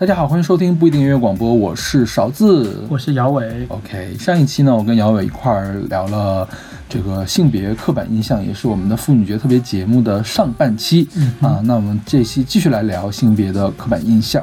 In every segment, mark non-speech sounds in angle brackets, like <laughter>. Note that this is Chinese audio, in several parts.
大家好，欢迎收听不一定音乐广播，我是勺子，我是姚伟。OK，上一期呢，我跟姚伟一块儿聊了这个性别刻板印象，也是我们的妇女节特别节目的上半期啊。那我们这期继续来聊性别的刻板印象。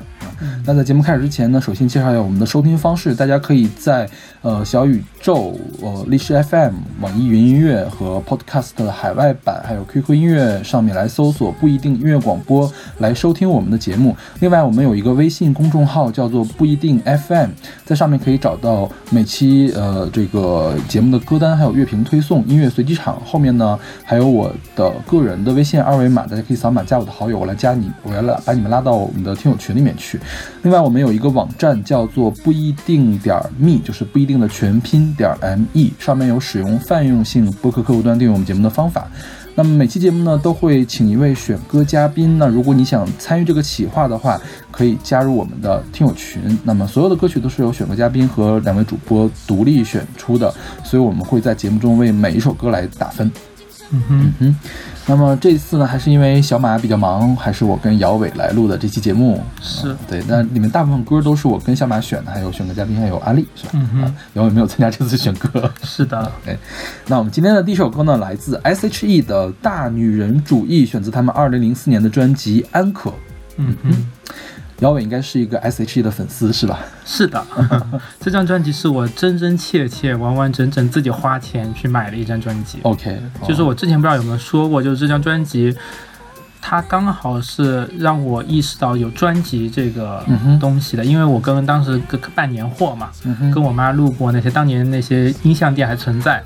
那在节目开始之前呢，首先介绍一下我们的收听方式。大家可以在呃小宇宙、呃历史 FM、网易云音乐和 Podcast 海外版，还有 QQ 音乐上面来搜索“不一定音乐广播”来收听我们的节目。另外，我们有一个微信公众号叫做“不一定 FM”，在上面可以找到每期呃这个节目的歌单，还有乐评推送、音乐随机场。后面呢还有我的个人的微信二维码，大家可以扫码加我的好友，我来加你，我要拉把你们拉到我们的听友群里面去。另外，我们有一个网站叫做不一定点儿 me，就是不一定的全拼点儿 me，上面有使用泛用性播客客户端订阅我们节目的方法。那么每期节目呢，都会请一位选歌嘉宾。那如果你想参与这个企划的话，可以加入我们的听友群。那么所有的歌曲都是由选歌嘉宾和两位主播独立选出的，所以我们会在节目中为每一首歌来打分。嗯哼哼。那么这次呢，还是因为小马比较忙，还是我跟姚伟来录的这期节目。是对，那里面大部分歌都是我跟小马选的，还有选歌嘉宾还有阿丽，是吧？嗯哼，姚伟没有参加这次选歌。<laughs> 是的，对。那我们今天的第一首歌呢，来自 S.H.E 的《大女人主义》，选自他们二零零四年的专辑《安可》。嗯哼。姚伟应该是一个 S.H.E 的粉丝是吧？是的，<laughs> 这张专辑是我真真切切、完完整整自己花钱去买的一张专辑。OK，就是我之前不知道有没有说过，就是这张专辑，它刚好是让我意识到有专辑这个东西的，因为我跟当时办年货嘛，跟我妈路过那些当年那些音像店还存在。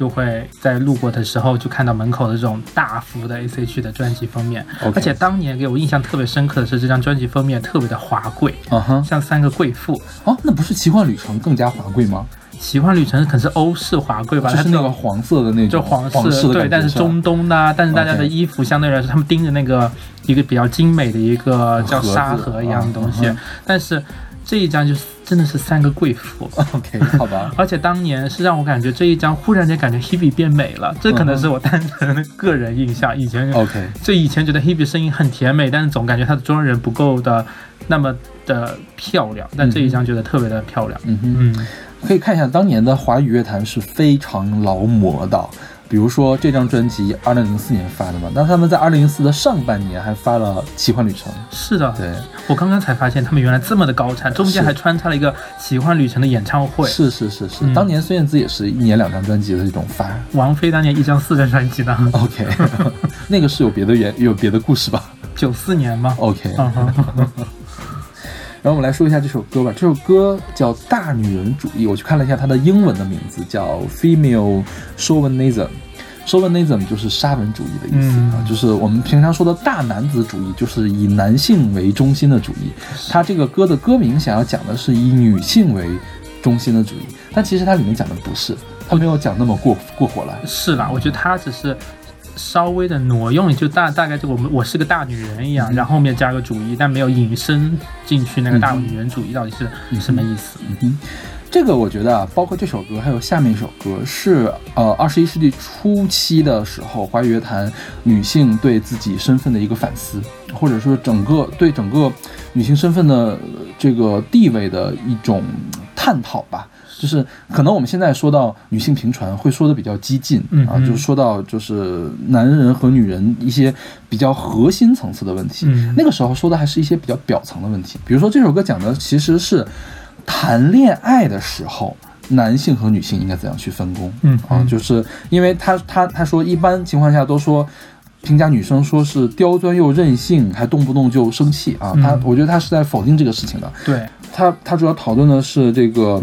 就会在路过的时候就看到门口的这种大幅的 ACH 的专辑封面，而且当年给我印象特别深刻的是这张专辑封面特别的华贵，啊哈，像三个贵妇。哦，那不是奇幻旅程更加华贵吗？奇幻旅程可能是欧式华贵吧，就是那个黄色的那种，就黄色对，但是中东的，但是大家的衣服相对来说，他们盯着那个一个比较精美的一个叫沙盒一样的东西，但是。这一张就是真的是三个贵妇，OK，好吧。<laughs> 而且当年是让我感觉这一张忽然间感觉 Hebe 变美了，这可能是我单纯的个人印象。以前 OK，就以前觉得 Hebe 声音很甜美，但是总感觉她的妆人不够的那么的漂亮。但这一张觉得特别的漂亮。嗯哼，可以看一下当年的华语乐坛是非常劳模的。比如说这张专辑，二零零四年发的嘛，那他们在二零零四的上半年还发了《奇幻旅程》。是的，对我刚刚才发现他们原来这么的高产，中间还穿插了一个《奇幻旅程》的演唱会。是是是是，当年孙燕姿也是一年两张专辑的这种发。王菲当年一张四张专辑的。OK，<laughs> 那个是有别的原有别的故事吧？九四年吗？OK。然后我们来说一下这首歌吧。这首歌叫《大女人主义》，我去看了一下它的英文的名字叫 Female Chauvinism。Chauvinism 就是沙文主义的意思啊，就是我们平常说的大男子主义，就是以男性为中心的主义。它这个歌的歌名想要讲的是以女性为中心的主义，但其实它里面讲的不是，它没有讲那么过过火来。是啦，我觉得它只是。稍微的挪用，就大大概就我们我是个大女人一样，然后后面加个主义，但没有引申进去那个大女人主义到底是什么意思？嗯哼，这个我觉得啊，包括这首歌，还有下面一首歌，是呃二十一世纪初期的时候华语乐坛女性对自己身份的一个反思，或者说整个对整个女性身份的这个地位的一种探讨吧。就是可能我们现在说到女性平权，会说的比较激进啊，就是说到就是男人和女人一些比较核心层次的问题。那个时候说的还是一些比较表层的问题，比如说这首歌讲的其实是谈恋爱的时候，男性和女性应该怎样去分工。嗯啊，就是因为他他他说一般情况下都说评价女生说是刁钻又任性，还动不动就生气啊。他我觉得他是在否定这个事情的。对他他主要讨论的是这个。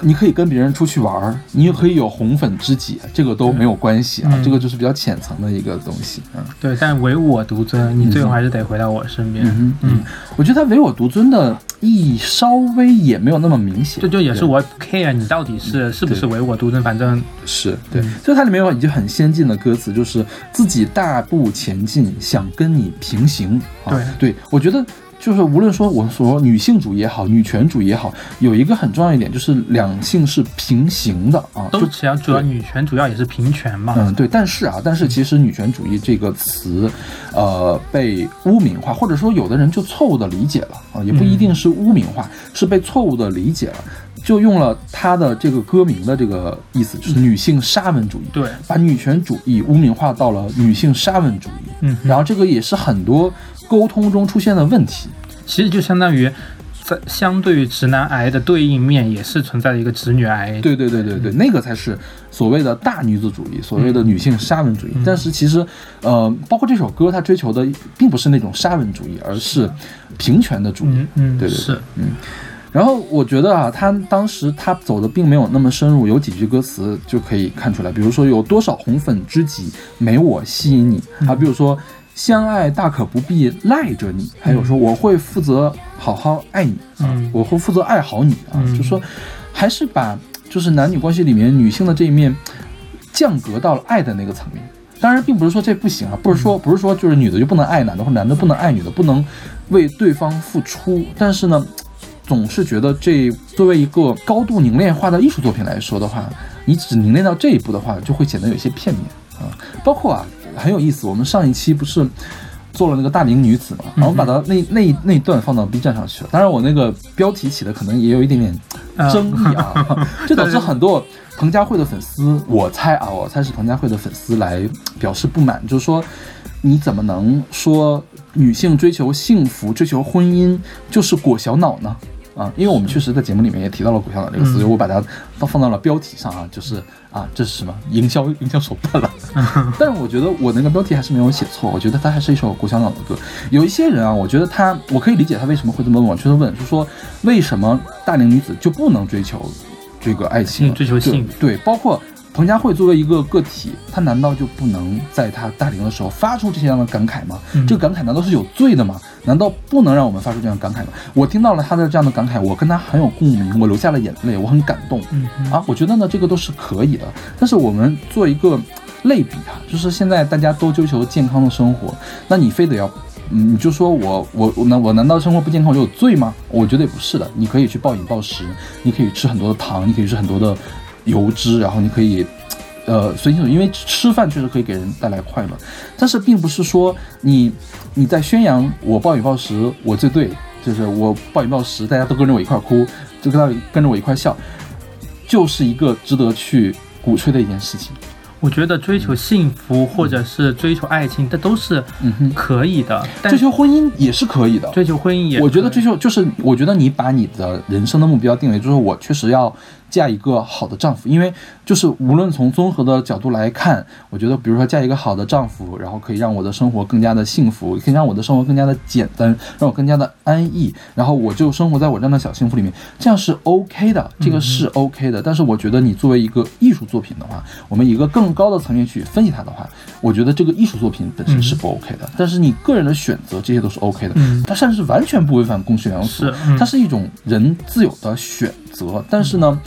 你可以跟别人出去玩儿，你也可以有红粉知己，这个都没有关系啊，这个就是比较浅层的一个东西。嗯，对，但唯我独尊，你最后还是得回到我身边。嗯嗯，我觉得他唯我独尊的意义稍微也没有那么明显。这就也是我 care 你到底是是不是唯我独尊，反正是对。所以它里面有已经很先进的歌词，就是自己大步前进，想跟你平行。对对，我觉得。就是无论说我所说女性主义也好，女权主义也好，有一个很重要一点就是两性是平行的啊，都其实主要女权主要也是平权嘛。嗯，对，但是啊，但是其实女权主义这个词，呃，被污名化，或者说有的人就错误的理解了啊，也不一定是污名化，是被错误的理解了。就用了他的这个歌名的这个意思，就是女性沙文主义，对，把女权主义污名化到了女性沙文主义，嗯，然后这个也是很多沟通中出现的问题。其实就相当于在相对于直男癌的对应面，也是存在的一个直女癌。对对对对对，那个才是所谓的大女子主义，所谓的女性沙文主义。但是其实，呃，包括这首歌，它追求的并不是那种沙文主义，而是平权的主义。嗯嗯，对对是，嗯。然后我觉得啊，他当时他走的并没有那么深入，有几句歌词就可以看出来。比如说有多少红粉知己没我吸引你啊，比如说相爱大可不必赖着你，还有说我会负责好好爱你啊，我会负责爱好你啊，就说还是把就是男女关系里面女性的这一面降格到了爱的那个层面。当然，并不是说这不行啊，不是说不是说就是女的就不能爱男的，或者男的不能爱女的，不能为对方付出。但是呢。总是觉得这作为一个高度凝练化的艺术作品来说的话，你只凝练到这一步的话，就会显得有些片面啊。包括啊，很有意思，我们上一期不是做了那个大龄女子嘛，然后把它那那那段放到 B 站上去了。当然，我那个标题起的可能也有一点点争议啊，<laughs> 就导致很多彭佳慧的粉丝，我猜啊，我猜是彭佳慧的粉丝来表示不满，就是说你怎么能说女性追求幸福、追求婚姻就是裹小脑呢？啊，因为我们确实在节目里面也提到了“裹小脑”这个词，我把它放放到了标题上啊，就是啊，这是什么营销营销手段了。<laughs> 但是我觉得我那个标题还是没有写错，我觉得它还是一首国小脑的歌。有一些人啊，我觉得他，我可以理解他为什么会这么问，就是问，就说为什么大龄女子就不能追求这个爱情，追求幸福？对，包括。彭佳慧作为一个个体，她难道就不能在她大龄的时候发出这些样的感慨吗？这个感慨难道是有罪的吗？难道不能让我们发出这样感慨吗？我听到了他的这样的感慨，我跟他很有共鸣，我流下了眼泪，我很感动。啊，我觉得呢，这个都是可以的。但是我们做一个类比啊，就是现在大家都追求健康的生活，那你非得要，嗯，你就说我我我难我难道生活不健康我就有罪吗？我觉得也不是的，你可以去暴饮暴食，你可以吃很多的糖，你可以吃很多的。油脂，然后你可以，呃，随心所欲，因为吃饭确实可以给人带来快乐，但是并不是说你你在宣扬我暴饮暴食，我最对，就是我暴饮暴食，大家都跟着我一块哭，就跟他跟着我一块笑，就是一个值得去鼓吹的一件事情。我觉得追求幸福或者是追求爱情，这都是可以的。追求婚姻也是可以的。追求婚姻也，我觉得追求就是，我觉得你把你的人生的目标定为，就是我确实要。嫁一个好的丈夫，因为就是无论从综合的角度来看，我觉得，比如说嫁一个好的丈夫，然后可以让我的生活更加的幸福，可以让我的生活更加的简单，让我更加的安逸，然后我就生活在我这样的小幸福里面，这样是 OK 的，这个是 OK 的。但是我觉得你作为一个艺术作品的话，我们一个更高的层面去分析它的话，我觉得这个艺术作品本身是不 OK 的。但是你个人的选择，这些都是 OK 的。它甚至是完全不违反公序良俗，它是一种人自有的选择。但是呢？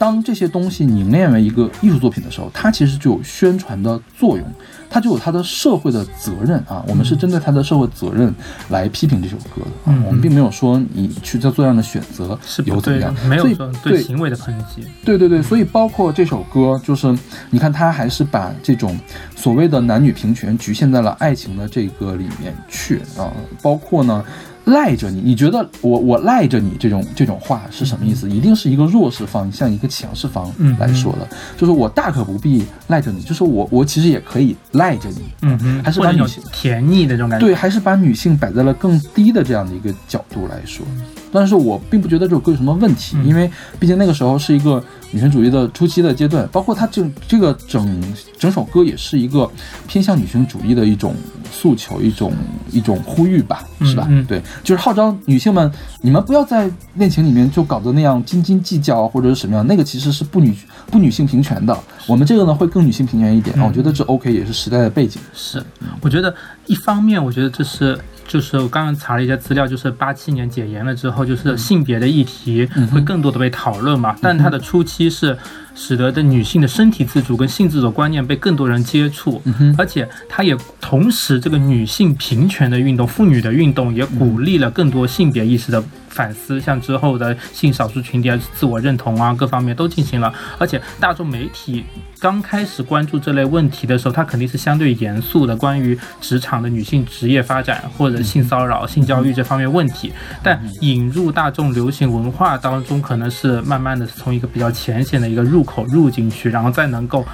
当这些东西凝练为一个艺术作品的时候，它其实就有宣传的作用，它就有它的社会的责任啊。我们是针对它的社会责任来批评这首歌的啊。我们并没有说你去做这样的选择是有怎么样，没有说对行为的抨击。对对对，所以包括这首歌，就是你看，它还是把这种所谓的男女平权局限在了爱情的这个里面去啊。包括呢。赖着你，你觉得我我赖着你这种这种话是什么意思？一定是一个弱势方向一个强势方来说的，就是我大可不必赖着你，就是我我其实也可以赖着你，嗯哼，还是把女性甜腻的这种感觉，对，还是把女性摆在了更低的这样的一个角度来说。但是我并不觉得这首歌有什么问题，因为毕竟那个时候是一个女权主义的初期的阶段，包括它这这个整整首歌也是一个偏向女性主义的一种诉求，一种一种呼吁吧，是吧？对，就是号召女性们，你们不要在恋情里面就搞得那样斤斤计较或者是什么样，那个其实是不女不女性平权的。我们这个呢会更女性平权一点啊，我觉得这 OK 也是时代的背景。是，我觉得一方面，我觉得这是。就是我刚刚查了一些资料，就是八七年解严了之后，就是性别的议题会更多的被讨论嘛。但它的初期期是。使得的女性的身体自主跟性自主观念被更多人接触，而且它也同时这个女性平权的运动、妇女的运动也鼓励了更多性别意识的。反思，像之后的性少数群体啊、自我认同啊，各方面都进行了。而且大众媒体刚开始关注这类问题的时候，它肯定是相对严肃的，关于职场的女性职业发展或者性骚扰、性教育这方面问题。但引入大众流行文化当中，可能是慢慢的从一个比较浅显的一个入口入进去，然后再能够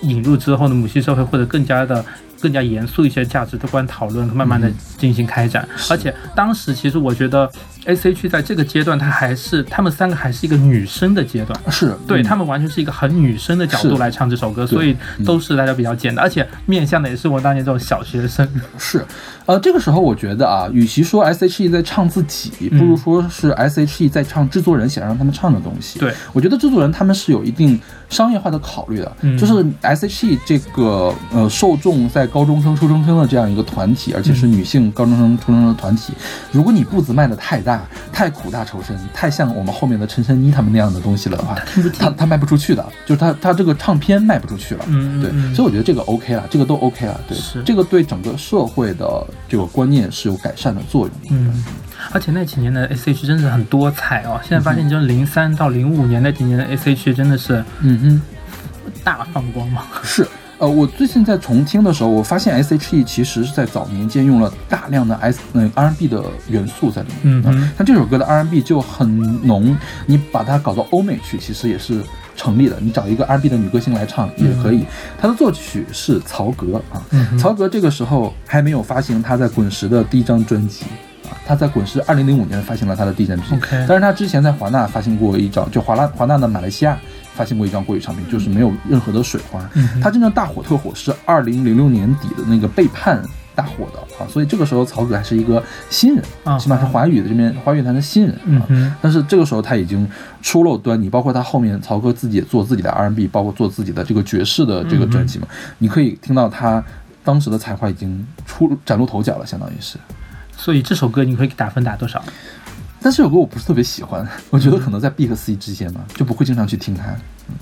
引入之后的母系社会或者更加的。更加严肃一些价值观讨论，慢慢的进行开展。而且当时其实我觉得，A.C.H 在这个阶段，它还是她们三个还是一个女生的阶段，是对他们完全是一个很女生的角度来唱这首歌，所以都是大家比较简单，而且面向的也是我当年这种小学生。<laughs> 是，呃，这个时候我觉得啊，与其说 S.H.E 在唱自己，不如说是 S.H.E 在唱制作人想让他们唱的东西。对，我觉得制作人他们是有一定商业化的考虑的，就是 S.H.E 这个呃受众在。高中生、初中生的这样一个团体，而且是女性高中生、初中生的团体。如果你步子迈得太大、太苦大仇深、太像我们后面的陈珊妮他们那样的东西了的话，他他卖不出去的，就是他他这个唱片卖不出去了。嗯，对，所以我觉得这个 OK 了，这个都 OK 了。对，这个对整个社会的这个观念是有改善的作用。嗯，而且那几年的 SH 真的很多彩哦。现在发现，就是零三到零五年那几年的 SH 真的是，嗯哼，大放光芒。是。呃，我最近在重听的时候，我发现 S.H.E 其实是在早年间用了大量的 S 嗯 R&B 的元素在里面。嗯，像这首歌的 R&B 就很浓，你把它搞到欧美去，其实也是成立的。你找一个 R&B 的女歌星来唱也可以。它的作曲是曹格啊，曹格这个时候还没有发行他在滚石的第一张专辑啊，他在滚石二零零五年发行了他的第一张专辑，但是他之前在华纳发行过一张，就华纳华纳的马来西亚。发现过一张国语唱片，就是没有任何的水花。他真正大火特火是二零零六年底的那个背叛大火的啊，所以这个时候曹格还是一个新人啊，起码是华语的这边华语坛的新人啊。但是这个时候他已经初露端倪，包括他后面曹格自己也做自己的 R&B，包括做自己的这个爵士的这个专辑嘛，你可以听到他当时的才华已经出崭露头角了，相当于是。所以这首歌你会打分打多少？但这首歌我不是特别喜欢，<laughs> 我觉得可能在 B 和 C 之间吧，就不会经常去听它。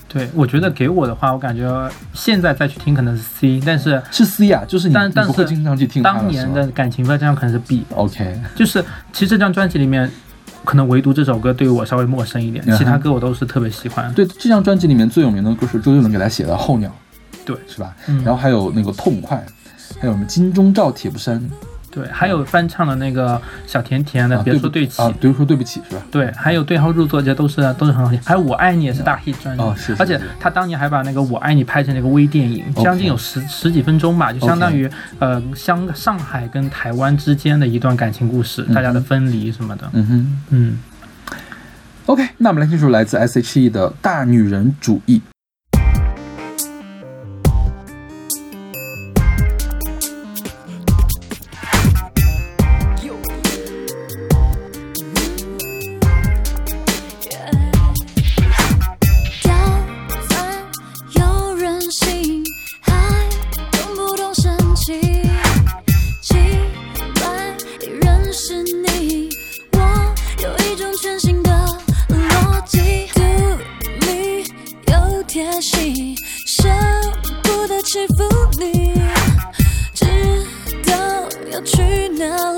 对，我觉得给我的话，我感觉现在再去听可能是 C，但是是 C 啊，就是你不会经常去听。当年的感情这样可能是 B。OK，<laughs> 就是其实这张专辑里面，可能唯独这首歌对于我稍微陌生一点，其他歌我都是特别喜欢。对，这张专辑里面最有名的歌是周杰伦给他写的《候鸟》，对，是吧？然后还有那个《痛快》，还有什么《金钟罩铁布衫》。对，还有翻唱的那个小甜甜的，别说对不起啊，别说对不起是吧？对，还有对号入座，这都是都是很好听。还有我爱你也是大 hit 专是。而且他当年还把那个我爱你拍成那个微电影，将近有十十几分钟吧，就相当于呃香上海跟台湾之间的一段感情故事，大家的分离什么的。嗯哼，嗯。OK，那我们来听首来自 S.H.E 的大女人主义。舍不得欺负你，知道要去哪里。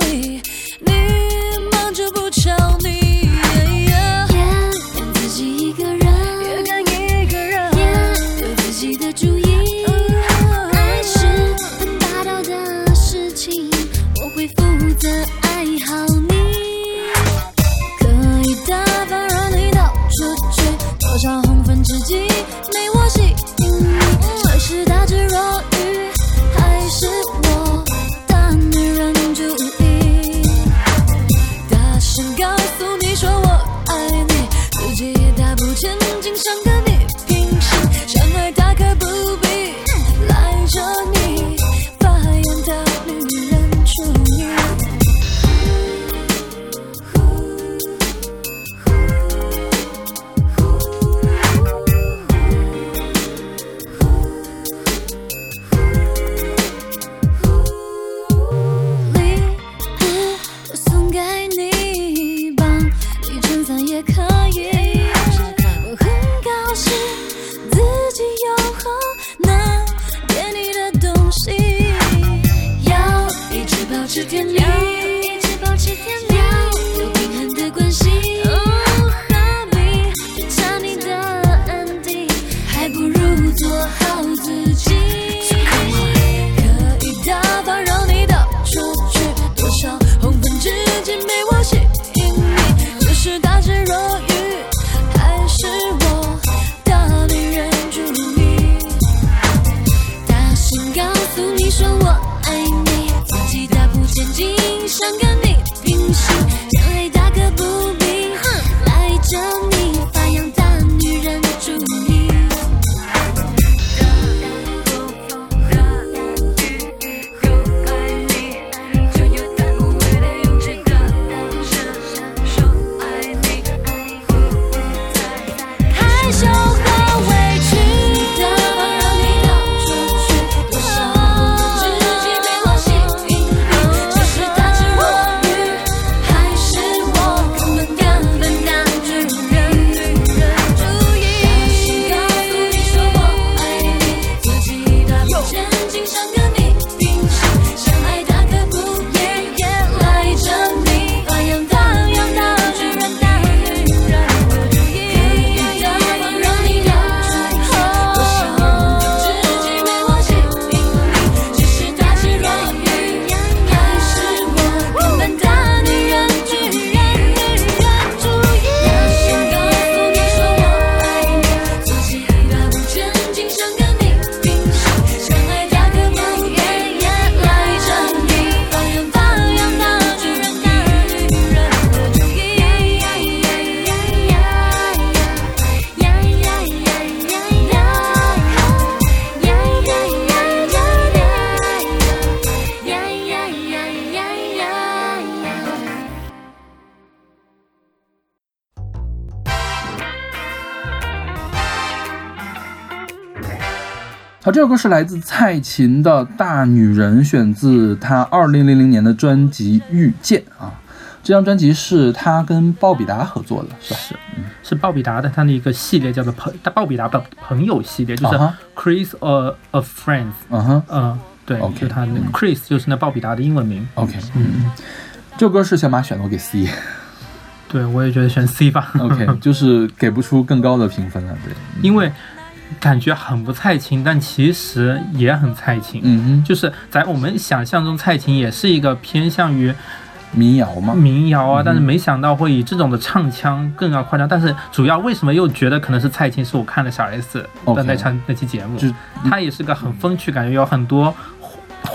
好，这首歌是来自蔡琴的《大女人》，选自她二零零零年的专辑《遇见》啊。这张专辑是她跟鲍比达合作的，是吧？是是鲍比达的他的一个系列叫做朋，他鲍比达的朋友系列，就是 Chris a a Friends，嗯哼嗯，对 OK，就他那个嗯。Chris 就是那鲍比达的英文名。，OK，嗯，这首歌是小马选的，我给 C。对，我也觉得选 C 吧。OK，<laughs> 就是给不出更高的评分了，对，因为感觉很不蔡琴，但其实也很蔡琴。嗯哼，就是在我们想象中，蔡琴也是一个偏向于民谣嘛，民谣啊，嗯但是没想到会以这种的唱腔更要夸张。但是主要为什么又觉得可能是蔡琴？是我看了小 S 的那场那期节目就，他也是个很风趣，感觉有很多花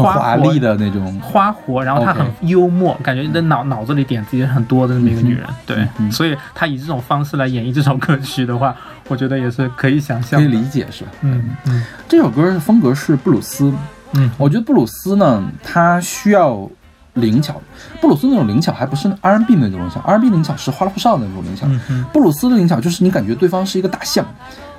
华丽的那种，花活，然后她很幽默，感觉你的脑脑子里点子也很多的那么一个女人。对嗯，所以她以这种方式来演绎这首歌曲的话，我觉得也是可以想象。可以理解是吧？嗯嗯这首歌的风格是布鲁斯，嗯，我觉得布鲁斯呢，它需要灵巧。布鲁斯那种灵巧还不是 R&B 那种灵巧，R&B 灵巧是花里胡哨的那种灵巧。布鲁斯的灵巧就是你感觉对方是一个大象，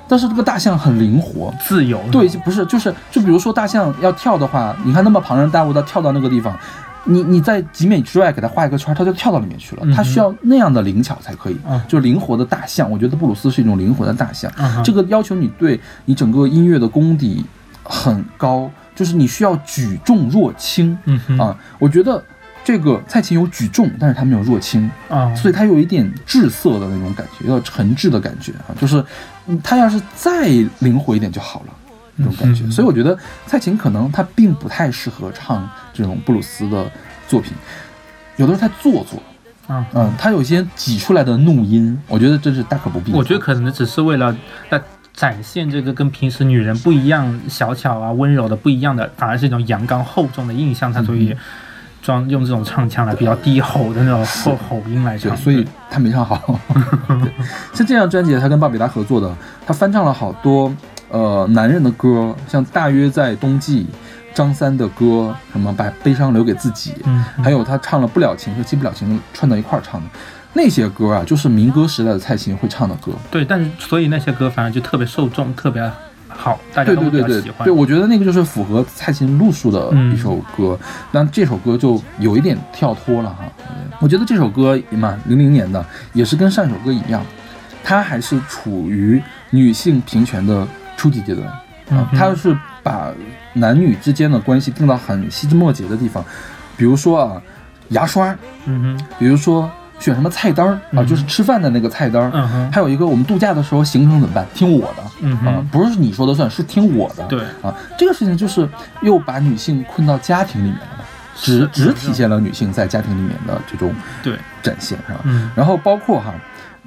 但是这个大象很灵活。自由。对，不是，就是就比如说大象要跳的话，你看那么庞然大物，它跳到那个地方，你你在几米之外给它画一个圈，它就跳到里面去了。它需要那样的灵巧才可以，嗯就灵活的大象。我觉得布鲁斯是一种灵活的大象。嗯这个要求你对你整个音乐的功底很高，就是你需要举重若轻嗯哼啊。我觉得这个蔡琴有举重，但是它没有若轻，啊，所以它有一点滞涩的那种感觉，有点沉滞的感觉啊。就是嗯它要是再灵活一点就好了。这种感觉，嗯所以我觉得蔡琴可能她并不太适合唱这种布鲁斯的作品，有的时候太做作，嗯，嗯，她有一些挤出来的怒音，我觉得这是大可不必。我觉得可能只是为了在展现这个跟平时女人不一样、小巧啊、温柔的不一样的，反而是一种阳刚厚重的印象，才所以嗯装用这种唱腔来比较低吼的那种吼吼音来唱，。所以他没唱好。<laughs> 对，像这张专辑，他跟鲍比达合作的，他翻唱了好多呃男人的歌，像《大约在冬季》、张三的歌，什么把悲伤留给自己，嗯，还有他唱了《不了情》和《记不了情》串到一块儿唱的。那些歌啊，就是民歌时代的蔡琴会唱的歌。对，但是所以那些歌反而就特别受众，特别好，大家对都对对对比较喜欢。对，我觉得那个就是符合蔡琴路数的嗯一首歌，但这首歌就有一点跳脱了哈。我觉得这首歌嘛，零零年的，也是跟上一首歌一样，它还是处于女性平权的初级阶段它是把男女之间的关系定到很细枝末节的地方。比如说啊，牙刷，嗯哼，比如说选什么菜单儿啊，嗯就是吃饭的那个菜单儿。还有一个，我们度假的时候行程怎么办？听我的，啊不是你说的算，是听我的。对，啊，这个事情就是又把女性困到家庭里面了，只只体现了女性在家庭里面的这种对，展现，是吧？嗯然后包括哈，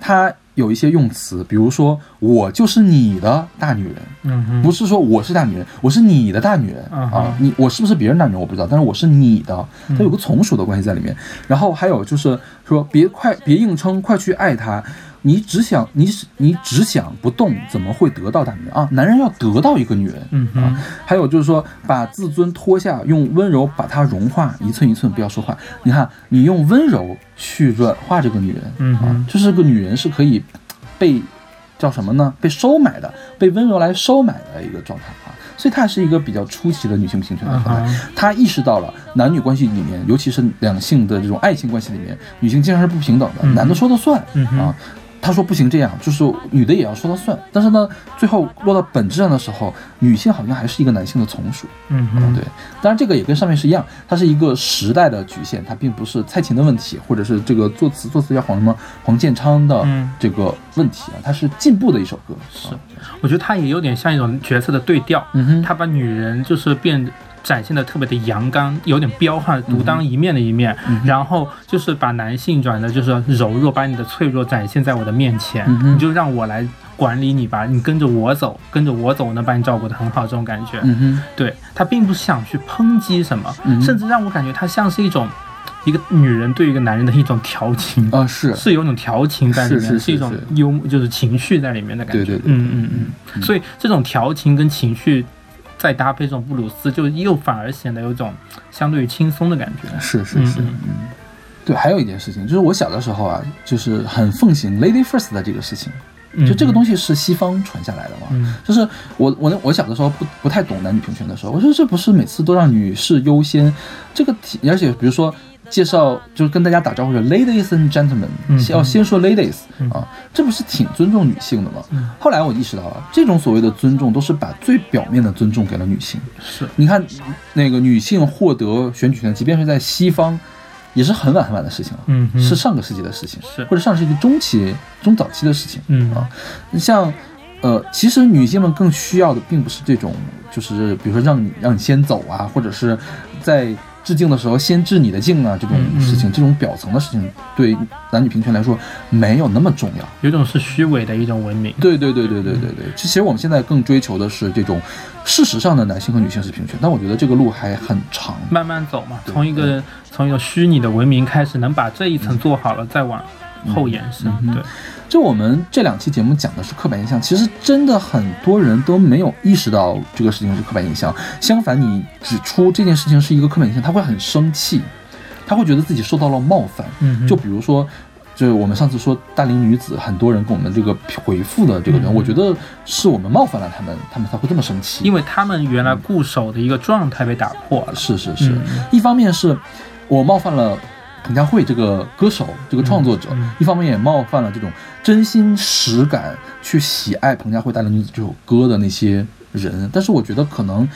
它有一些用词，比如说我就是你的大女人，嗯，不是说我是大女人，我是你的大女人、嗯啊，你我是不是别人大女人我不知道，但是我是你的，嗯。它有个从属的关系在里面。然后还有就是说别快别硬撑，快去爱她。你只想你只你只想不动，怎么会得到大女人啊？男人要得到一个女人，嗯啊，还有就是说，把自尊脱下，用温柔把它融化，一寸一寸不要说话。你看，你用温柔去软化这个女人，嗯啊，就是个女人是可以被叫什么呢？被收买的，被温柔来收买的一个状态啊。所以她是一个比较出奇的女性平权的嗯状态。她意识到了男女关系里面，尤其是两性的这种爱情关系里面，女性经常是不平等的，嗯男的说了算、嗯啊。他说不行，这样就是女的也要说了算。但是呢，最后落到本质上的时候，女性好像还是一个男性的从属。嗯，嗯，对。当然，这个也跟上面是一样，它是一个时代的局限，它并不是蔡琴的问题，或者是这个作词作词叫黄什么黄建昌的嗯这个问题啊，它是进步的一首歌。是啊，我觉得它也有点像一种角色的对调，嗯哼，他把女人就是变展现的特别的阳刚，有点彪悍、独当一面的一面，嗯然后就是把男性转的就是柔弱，把你的脆弱展现在我的面前，嗯你就让我来管理你吧，你跟着我走，跟着我走，我能把你照顾得很好，这种感觉。嗯哼，对他并不是想去抨击什么，嗯甚至让我感觉他像是一种一个女人对一个男人的一种调情。啊是，是有一种调情在里面，是是是一种幽默，就是情绪在里面的感觉。对对对嗯嗯。嗯。所以这种调情跟情绪，再搭配这种布鲁斯，就又反而显得有种相对于轻松的感觉。是是是，嗯嗯。对，还有一件事情，就是我小的时候啊，就是很奉行 lady first 的这个事情，就这个东西，是西方传下来的嘛。嗯就是我我那我小的时候不不太懂男女平权的时候，我说这不是每次都让女士优先，这个题而且比如说介绍就是跟大家打招呼是 ladies and gentlemen，、要先说 ladies、嗯啊，这不是挺尊重女性的吗？嗯后来我意识到了，这种所谓的尊重都是把最表面的尊重给了女性。是，你看那个女性获得选举权，即便是在西方，也是很晚很晚的事情了。嗯是上个世纪的事情，是或者上世纪中期、中早期的事情。嗯啊，像呃，其实女性们更需要的并不是这种，就是比如说让你让你先走啊，或者是在致敬的时候先致你的敬啊这种嗯嗯事情，这种表层的事情，对男女平权来说没有那么重要。有一种是虚伪的一种文明。对对对对对对对，其实我们现在更追求的是这种事实上的男性和女性是平权，但我觉得这个路还很长。慢慢走嘛，从一个从一个虚拟的文明开始，能把这一层做好了，再往后延伸。嗯对，就我们这两期节目讲的是刻板印象，其实真的很多人都没有意识到这个事情是刻板印象。相反，你指出这件事情是一个刻板印象，他会很生气，他会觉得自己受到了冒犯。嗯，就比如说，就我们上次说大龄女子，很多人跟我们这个回复的这个人，嗯我觉得是我们冒犯了他们，他们才会这么生气。因为他们原来固守的一个状态被打破了。是是是，嗯一方面是我冒犯了彭佳慧这个歌手、这个创作者，嗯嗯一方面也冒犯了这种真心实感去喜爱彭佳慧《大龄女子》这首歌的那些人。但是我觉得可能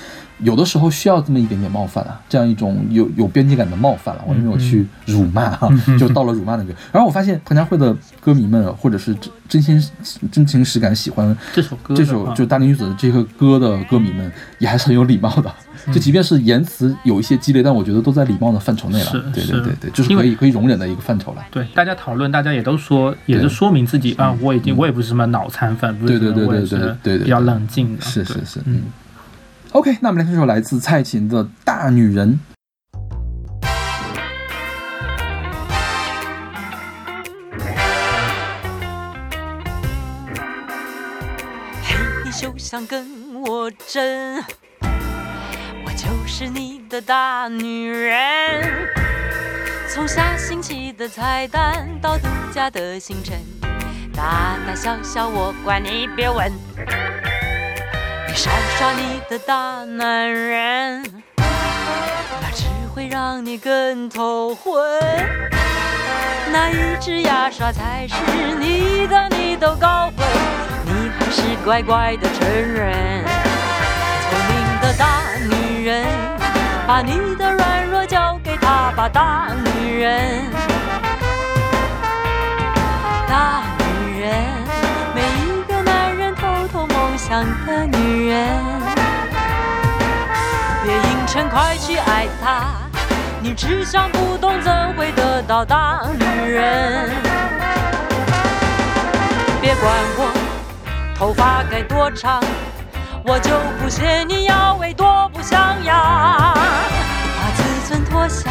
有的时候需要这么一点点冒犯啊，这样一种有有边界感的冒犯了、我没有去辱骂哈、嗯就到了辱骂那个。然后我发现彭佳慧的歌迷们，或者是真真心真情实感喜欢这首歌这首就《大龄女子》这个歌的歌迷们也还是很有礼貌的，嗯就即便是言辞有一些激烈，但我觉得都在礼貌的范畴内了是。对对是对对，就是可以可以容忍的一个范畴了。对大家讨论，大家也都说，也是说明自己啊，我已经我也不是什么脑残粉，不是什么对对对我对对对对比较冷静的。是是是，嗯嗯。OK，那我们来听这首来自蔡琴的《大女人》。嘿，你休想跟我争，我就是你的大女人。从下星期的彩蛋到度假的行程，大大小小我管你别问。你耍你的大男人，那只会让你更头昏。那一支牙刷才是你的，你都搞混，你还是乖乖的承认。聪明的大女人，把你的软弱交给他吧大女人，的女人。别硬撑，快去爱她，你只想不懂，怎会得到大女人？别管我头发该多长，我就不信你腰围多不像样。把自尊脱下，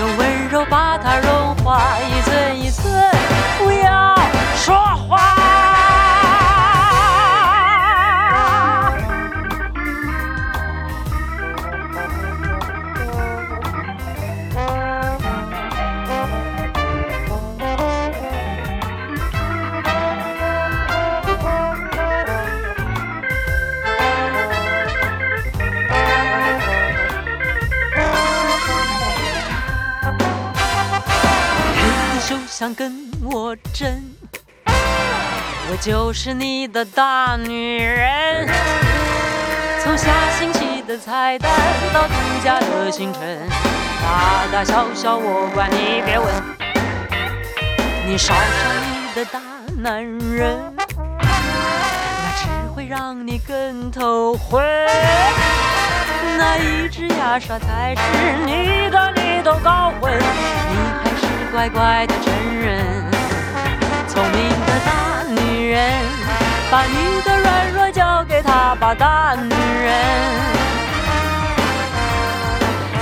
用温柔把它融化，一寸一寸，不要说话。想跟我争，我就是你的大女人。从下星期的菜单到度假的行程，大大小小我管你，别问。你少上你的大男人，那只会让你更头昏。那一只牙刷才是你的，你都搞混，你还是乖乖的人。聪明的大女人，把你的软弱交给他吧，大女人，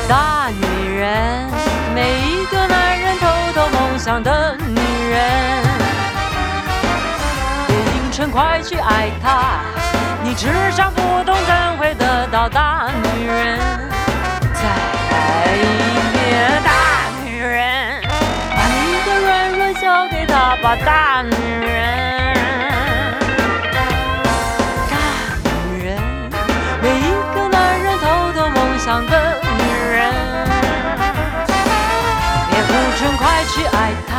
大女人，每一个男人偷偷梦想的女人。别硬撑，快去爱她。你只想不懂，怎会得到大女人？再来一遍，大女人，给她吧，大女人。大女人，每一个男人偷偷梦想的女人。别不准，快去爱她。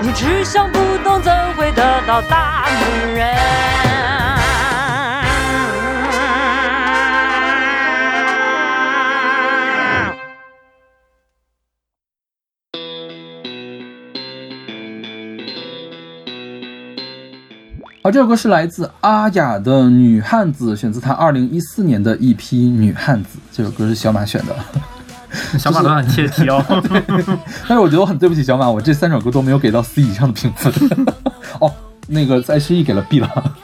你只想不懂，怎会得到大女人？好，这首歌是来自阿雅的《女汉子》，选自她二零一四年的一批《女汉子》。这首歌是小马选的，小马都很切题哦。但是我觉得我很对不起小马，我这三首歌都没有给到 C 以上的评分。哦，那个在 C 一给了 B 了，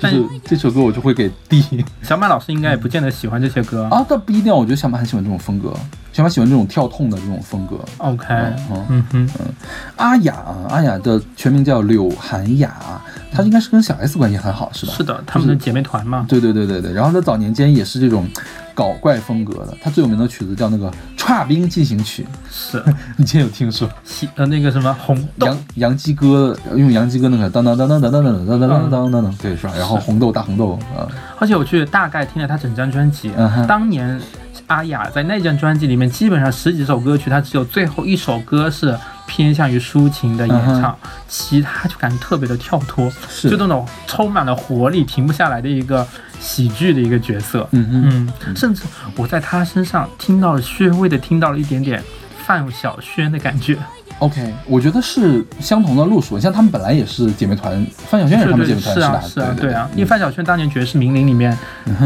就是这首歌我就会给 D 小马老师应该也不见得喜欢这些歌。啊，倒不一定，我觉得小马很喜欢这种风格，小马喜欢这种跳痛的这种风格。OK，嗯嗯哼，阿雅啊，阿雅的全名叫柳涵雅，她应该是跟小 S 关系很好，是吧？是的，她们的姐妹团嘛。对对对对对，然后她早年间也是这种搞怪风格的，她最有名的曲子叫那个《跨冰进行曲》，是，<laughs> 你之前有听说？西呃那个什么红豆杨杨基哥用杨基哥那个当当当当当当当当当当当当当，对是吧？然后红豆大红豆啊，而且我去大概听了他整张专辑，嗯当年阿雅在那张专辑里面，基本上十几首歌曲，她只有最后一首歌是偏向于抒情的演唱，其他就感觉特别的跳脱，就那种充满了活力、停不下来的一个喜剧的一个角色。嗯，嗯，甚至我在她身上听到了略微的听到了一点点范晓萱的感觉。OK，我觉得是相同的路数，像他们本来也是姐妹团，范晓萱也是他们姐妹团吧？是啊，是啊，对对啊，因为范晓萱当年《爵士名伶》里面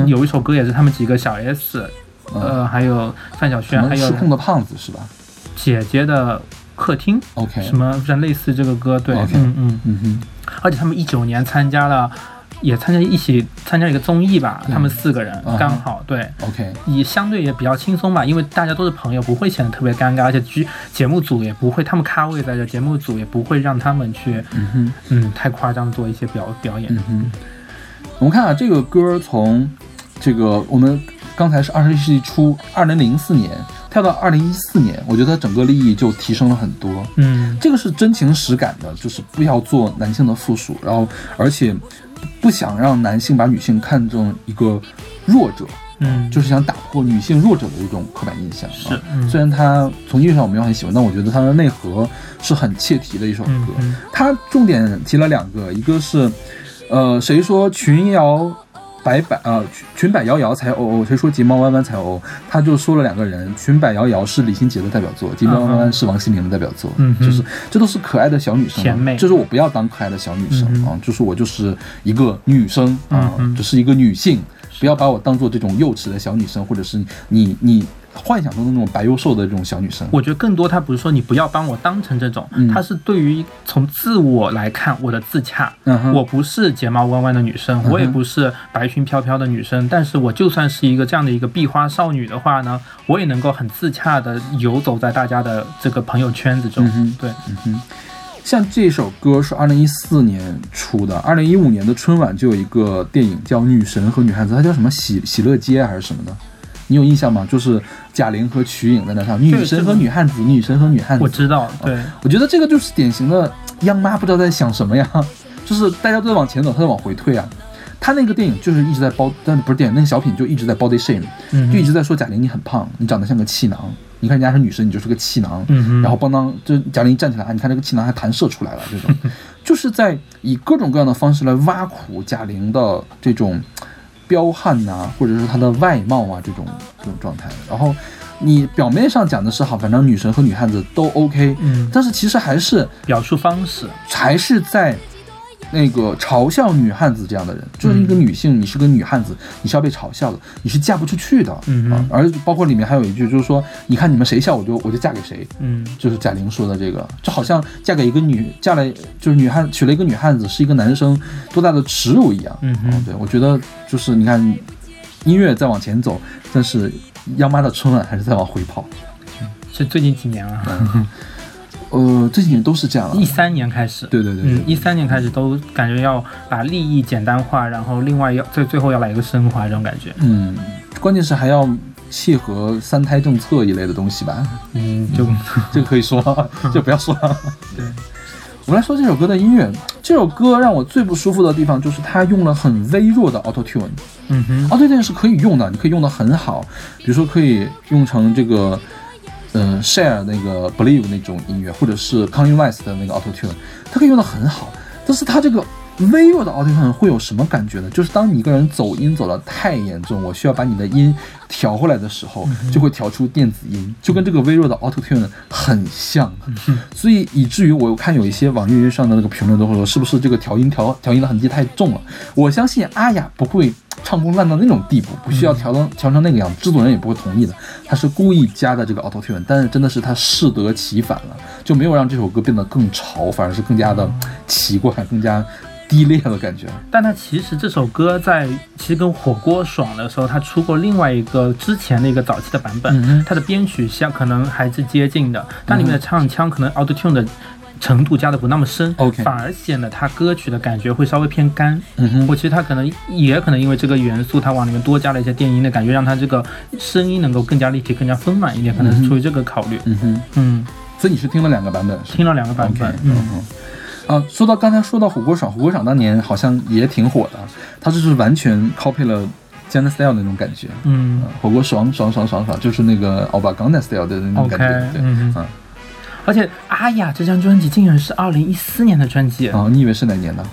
有一首歌也是他们几个小 S，呃，还有范晓萱，还有失控的胖子是吧姐姐的客厅，？OK，什么像类似这个歌，对嗯嗯，嗯哼，而且他们一九年参加了，也参加一起参加一个综艺吧，他们四个人嗯刚好对。OK，也相对也比较轻松吧，因为大家都是朋友，不会显得特别尴尬，而且剧节目组也不会，他们咖位在这，节目组也不会让他们去，嗯哼。嗯，太夸张做一些表表演。嗯哼，我们看啊，这个歌从这个我们刚才是二十一世纪初，二零零四年跳到二零一四年，我觉得整个利益就提升了很多。嗯，这个是真情实感的，就是不要做男性的附属，然后而且不想让男性把女性看成一个弱者，嗯，就是想打破女性弱者的一种刻板印象。是虽然它从音乐上我没有很喜欢，但我觉得它的内核是很切题的一首歌。嗯嗯它重点提了两个，一个是，呃，谁说群瑶白百啊，裙摆摇摇才哦哦，谁说睫毛弯弯才哦？他就说了两个人，裙摆摇摇是李心洁的代表作，睫毛弯弯是王心凌的代表作，嗯哼。就是这都是可爱的小女生就是我不要当可爱的小女生、啊，就是我就是一个女生啊，只是一个女性，不要把我当做这种幼稚的小女生，或者是你你幻想中的那种白幼瘦的这种小女生。我觉得更多，她不是说你不要帮我当成这种，嗯是对于从自我来看我的自洽。嗯哼我不是睫毛弯弯的女生，我也不是白裙飘飘的女生，但是我就算是一个这样的一个壁花少女的话呢，我也能够很自洽的游走在大家的这个朋友圈子中。嗯哼对，像这首歌是二零一四年出的，二零一五年的春晚就有一个电影叫《女神和女汉子》，它叫什么喜喜乐街还是什么的？你有印象吗？就是贾玲和瞿颖在那唱《女神和女汉子》，女神和女汉子。我知道，对，我觉得这个就是典型的央妈不知道在想什么呀，就是大家都在往前走，她在往回退啊。他那个电影就是一直在包，但不是电影，那个小品就一直在 body shame，嗯就一直在说贾玲你很胖，你长得像个气囊，你看人家是女生，你就是个气囊，嗯然后邦当就贾玲一站起来，啊，你看这个气囊还弹射出来了，这种 <laughs> 就是在以各种各样的方式来挖苦贾玲的这种彪悍呐、或者是她的外貌啊这种这种状态。然后你表面上讲的是好，反正女神和女汉子都 OK，嗯但是其实还是表述方式，还是在那个嘲笑女汉子这样的人，就是一个女性，你是个女汉子，你是要被嘲笑的，你是嫁不出去的。嗯啊，而包括里面还有一句，就是说，你看你们谁笑我就我就嫁给谁，嗯。就是贾玲说的这个，就好像嫁给一个女，嫁了就是女汉娶了一个女汉子，是一个男生多大的耻辱一样。嗯哼。对，我觉得就是你看，音乐在往前走，但是央妈的春晚还是在往回跑。是最近几年了，呃，这几年都是这样了。一三年开始，对对对对嗯，一三年开始都感觉要把利益简单化，然后另外要最最后要来一个升华这种感觉，嗯，关键是还要契合三胎政策一类的东西吧？嗯，就 <laughs> 这个可以说，<laughs> 就不要说了。对，我们来说这首歌的音乐。这首歌让我最不舒服的地方就是它用了很微弱的 Auto Tune。嗯哼，Auto Tune 是可以用的，你可以用的很好，比如说可以用成这个。嗯，Share 那个 Believe 那种音乐，或者是 Kanye West 的那个 Auto Tune，它可以用的很好，但是它这个微弱的 Auto Tune 会有什么感觉呢？就是当你一个人走音走得太严重，我需要把你的音调回来的时候，就会调出电子音，就跟这个微弱的 Auto Tune 很像，所以以至于我看有一些网易云上的那个评论都会说，是不是这个调音调调音的痕迹太重了？我相信阿雅不会唱功烂到那种地步，不需要调成调成那个样子，制作人也不会同意的。他是故意加的这个 Auto Tune，但是真的是他适得其反了，就没有让这首歌变得更潮，反而是更加的奇怪，更加低劣的感觉。但它其实这首歌在其实跟火锅爽的时候，它出过另外一个之前的一个早期的版本，它的编曲像可能还是接近的，但里面的唱腔可能 Auto Tune 的。程度加的不那么深 OK 反而显得它歌曲的感觉会稍微偏干。嗯哼我其实它可能也可能因为这个元素，它往里面多加了一些电音的感觉，让它这个声音能够更加立体、更加丰满一点，可能是出于这个考虑。嗯哼，嗯，所以你是听了两个版本听了两个版本嗯哼。啊，说到刚才说到火锅爽，火锅爽当年好像也挺火的，它就是完全 copy 了 n a Style 那种感觉。嗯啊火锅爽爽爽爽爽，就是那个欧巴刚 a Style 的那种感觉。对，嗯啊而且阿雅这张专辑竟然是二零一四年的专辑，啊，你以为是哪年的？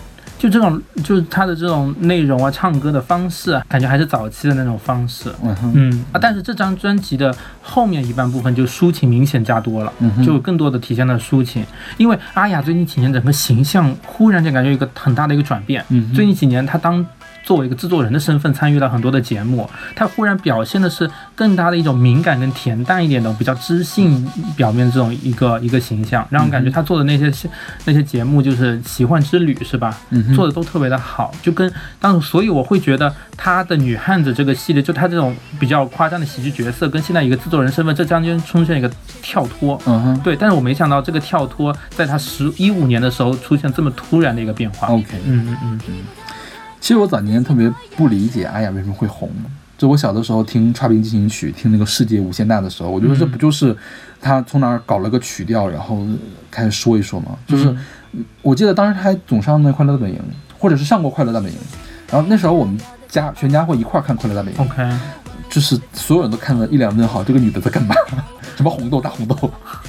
就这种，就是他的这种内容啊，唱歌的方式啊，感觉还是早期的那种方式。嗯，嗯啊，但是这张专辑的后面一半部分就抒情明显加多了，嗯就更多的体现了抒情。因为阿雅最近几年整个形象忽然间感觉有一个很大的一个转变。嗯最近几年她当作为一个制作人的身份参与了很多的节目，他忽然表现的是更大的一种敏感跟恬淡一点的比较知性表面这种一个一个形象，让我感觉他做的那些那些节目就是奇幻之旅是吧？嗯做的都特别的好，就跟当时，所以我会觉得他的女汉子这个系列，就他这种比较夸张的喜剧角色，跟现在一个制作人身份，这中间出现一个跳脱。嗯哼对，但是我没想到这个跳脱，在他十一五年的时候出现这么突然的一个变化。，OK 嗯。嗯嗯嗯，其实我早年特别不理解阿雅为什么会红。就我小的时候听《差评进行曲》，听那个《世界无限大》的时候，我觉得这不就是他从哪儿搞了个曲调，然后开始说一说吗？就是嗯我记得当时他还总上那《快乐大本营》，或者是上过《快乐大本营》，然后那时候我们家全家会一块儿看《快乐大本营》OK，就是所有人都看了一脸问号，这个女的在干嘛？<laughs> 什么红豆大红豆？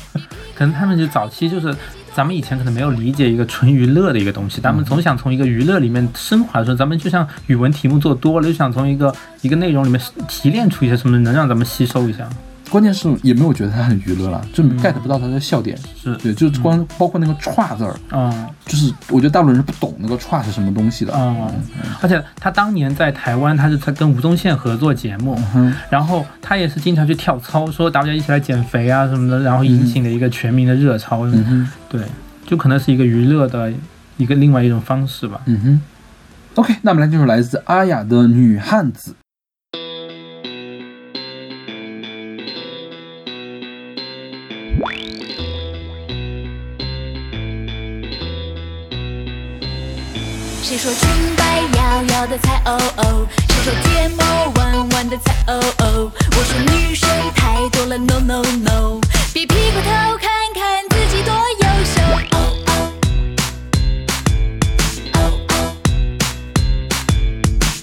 <laughs> 可能他们就早期就是咱们以前可能没有理解一个纯娱乐的一个东西，咱们总想从一个娱乐里面升华的时候，咱们就像语文题目做多了，就想从一个一个内容里面提炼出一些什么能让咱们吸收一下。关键是也没有觉得他很娱乐了，就 get 不到他的笑点。是，对，就是光包括那个“歘”字儿，啊就是我觉得大陆人是不懂那个“歘”是什么东西的。啊，而且他当年在台湾，他是他跟吴宗宪合作节目，然后他也是经常去跳操，说大家一起来减肥啊什么的，然后引起了一个全民的热潮。嗯哼，对，就可能是一个娱乐的一个另外一种方式吧。嗯哼。OK，那我们来就是来自阿雅的《女汉子》。谁说裙摆摇摇的才哦哦？谁说睫毛弯弯的才哦哦？我说女生太多了，no no no，别屁股头看看自己多优秀。哦哦哦哦，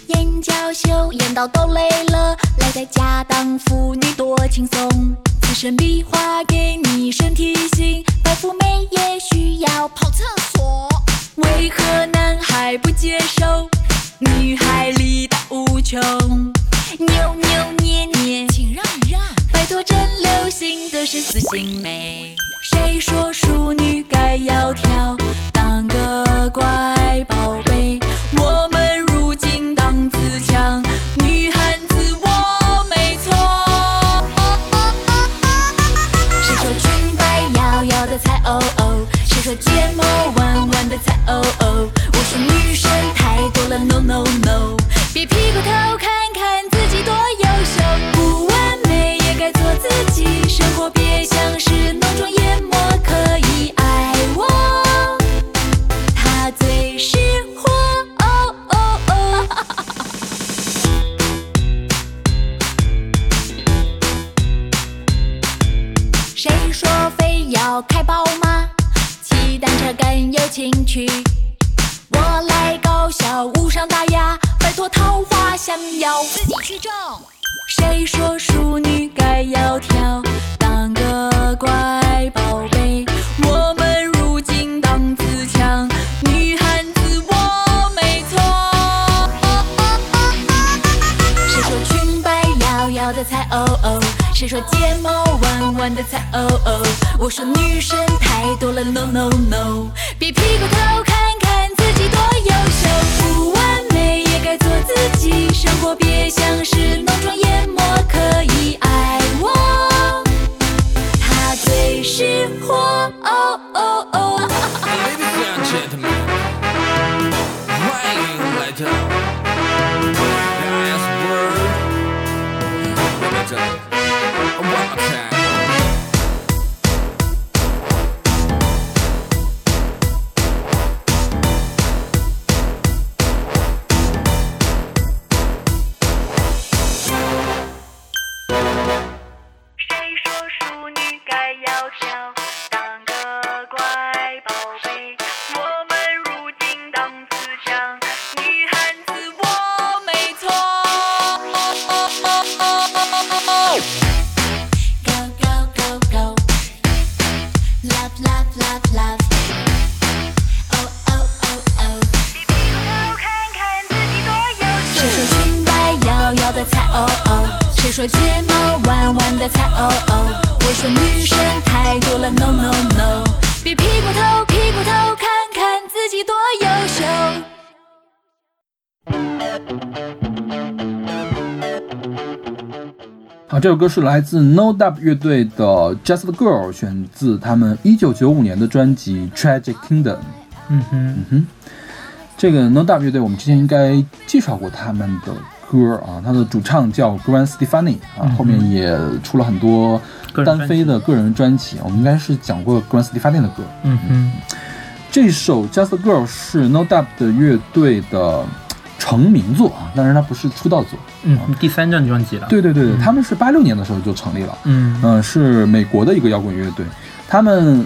眼角秀演到都累了，赖在家当妇女多轻松。此生必画给你身提醒，白富美也需要跑厕所。为何男孩不接受？女孩力大无穷，扭扭捏捏，请让一让，拜托真流行的是自信美。谁说淑女该窈窕，当个乖宝贝？哦哦？我说女生太多了，no no no，别屁股头看看自己多优秀，不完美也该做自己，生活别像是浓妆艳抹，可以爱我，他最识货。哦哦哦。谁说非要开宝马？单车更有情趣。我来搞笑，无伤大雅，摆脱桃花想要自己去种。谁说淑女该窈窕，当个乖宝谁说睫毛弯弯的才哦哦？我说女生太多了，no no no，别屁股头看看自己多优秀，不完美也该做自己，生活别像是浓妆艳抹，可以爱我，他最识货。哦哦哦。这首歌是来自 No Doubt 乐队的《Just the Girl》，选自他们一九九五年的专辑《Tragic Kingdom》。嗯哼，嗯哼。这个 No Doubt 乐队，我们之前应该介绍过他们的歌啊，他的主唱叫 Gwen Stefani 啊，后面也出了很多单飞的个人专辑，我们应该是讲过 Gwen Stefani 的歌。嗯哼，这首《Just the Girl》是 No Doubt 的乐队的成名作啊，但是它不是出道作。嗯，第三张专辑了。，对对对对，他们是八六年的时候就成立了。嗯嗯、是美国的一个摇滚乐队，他们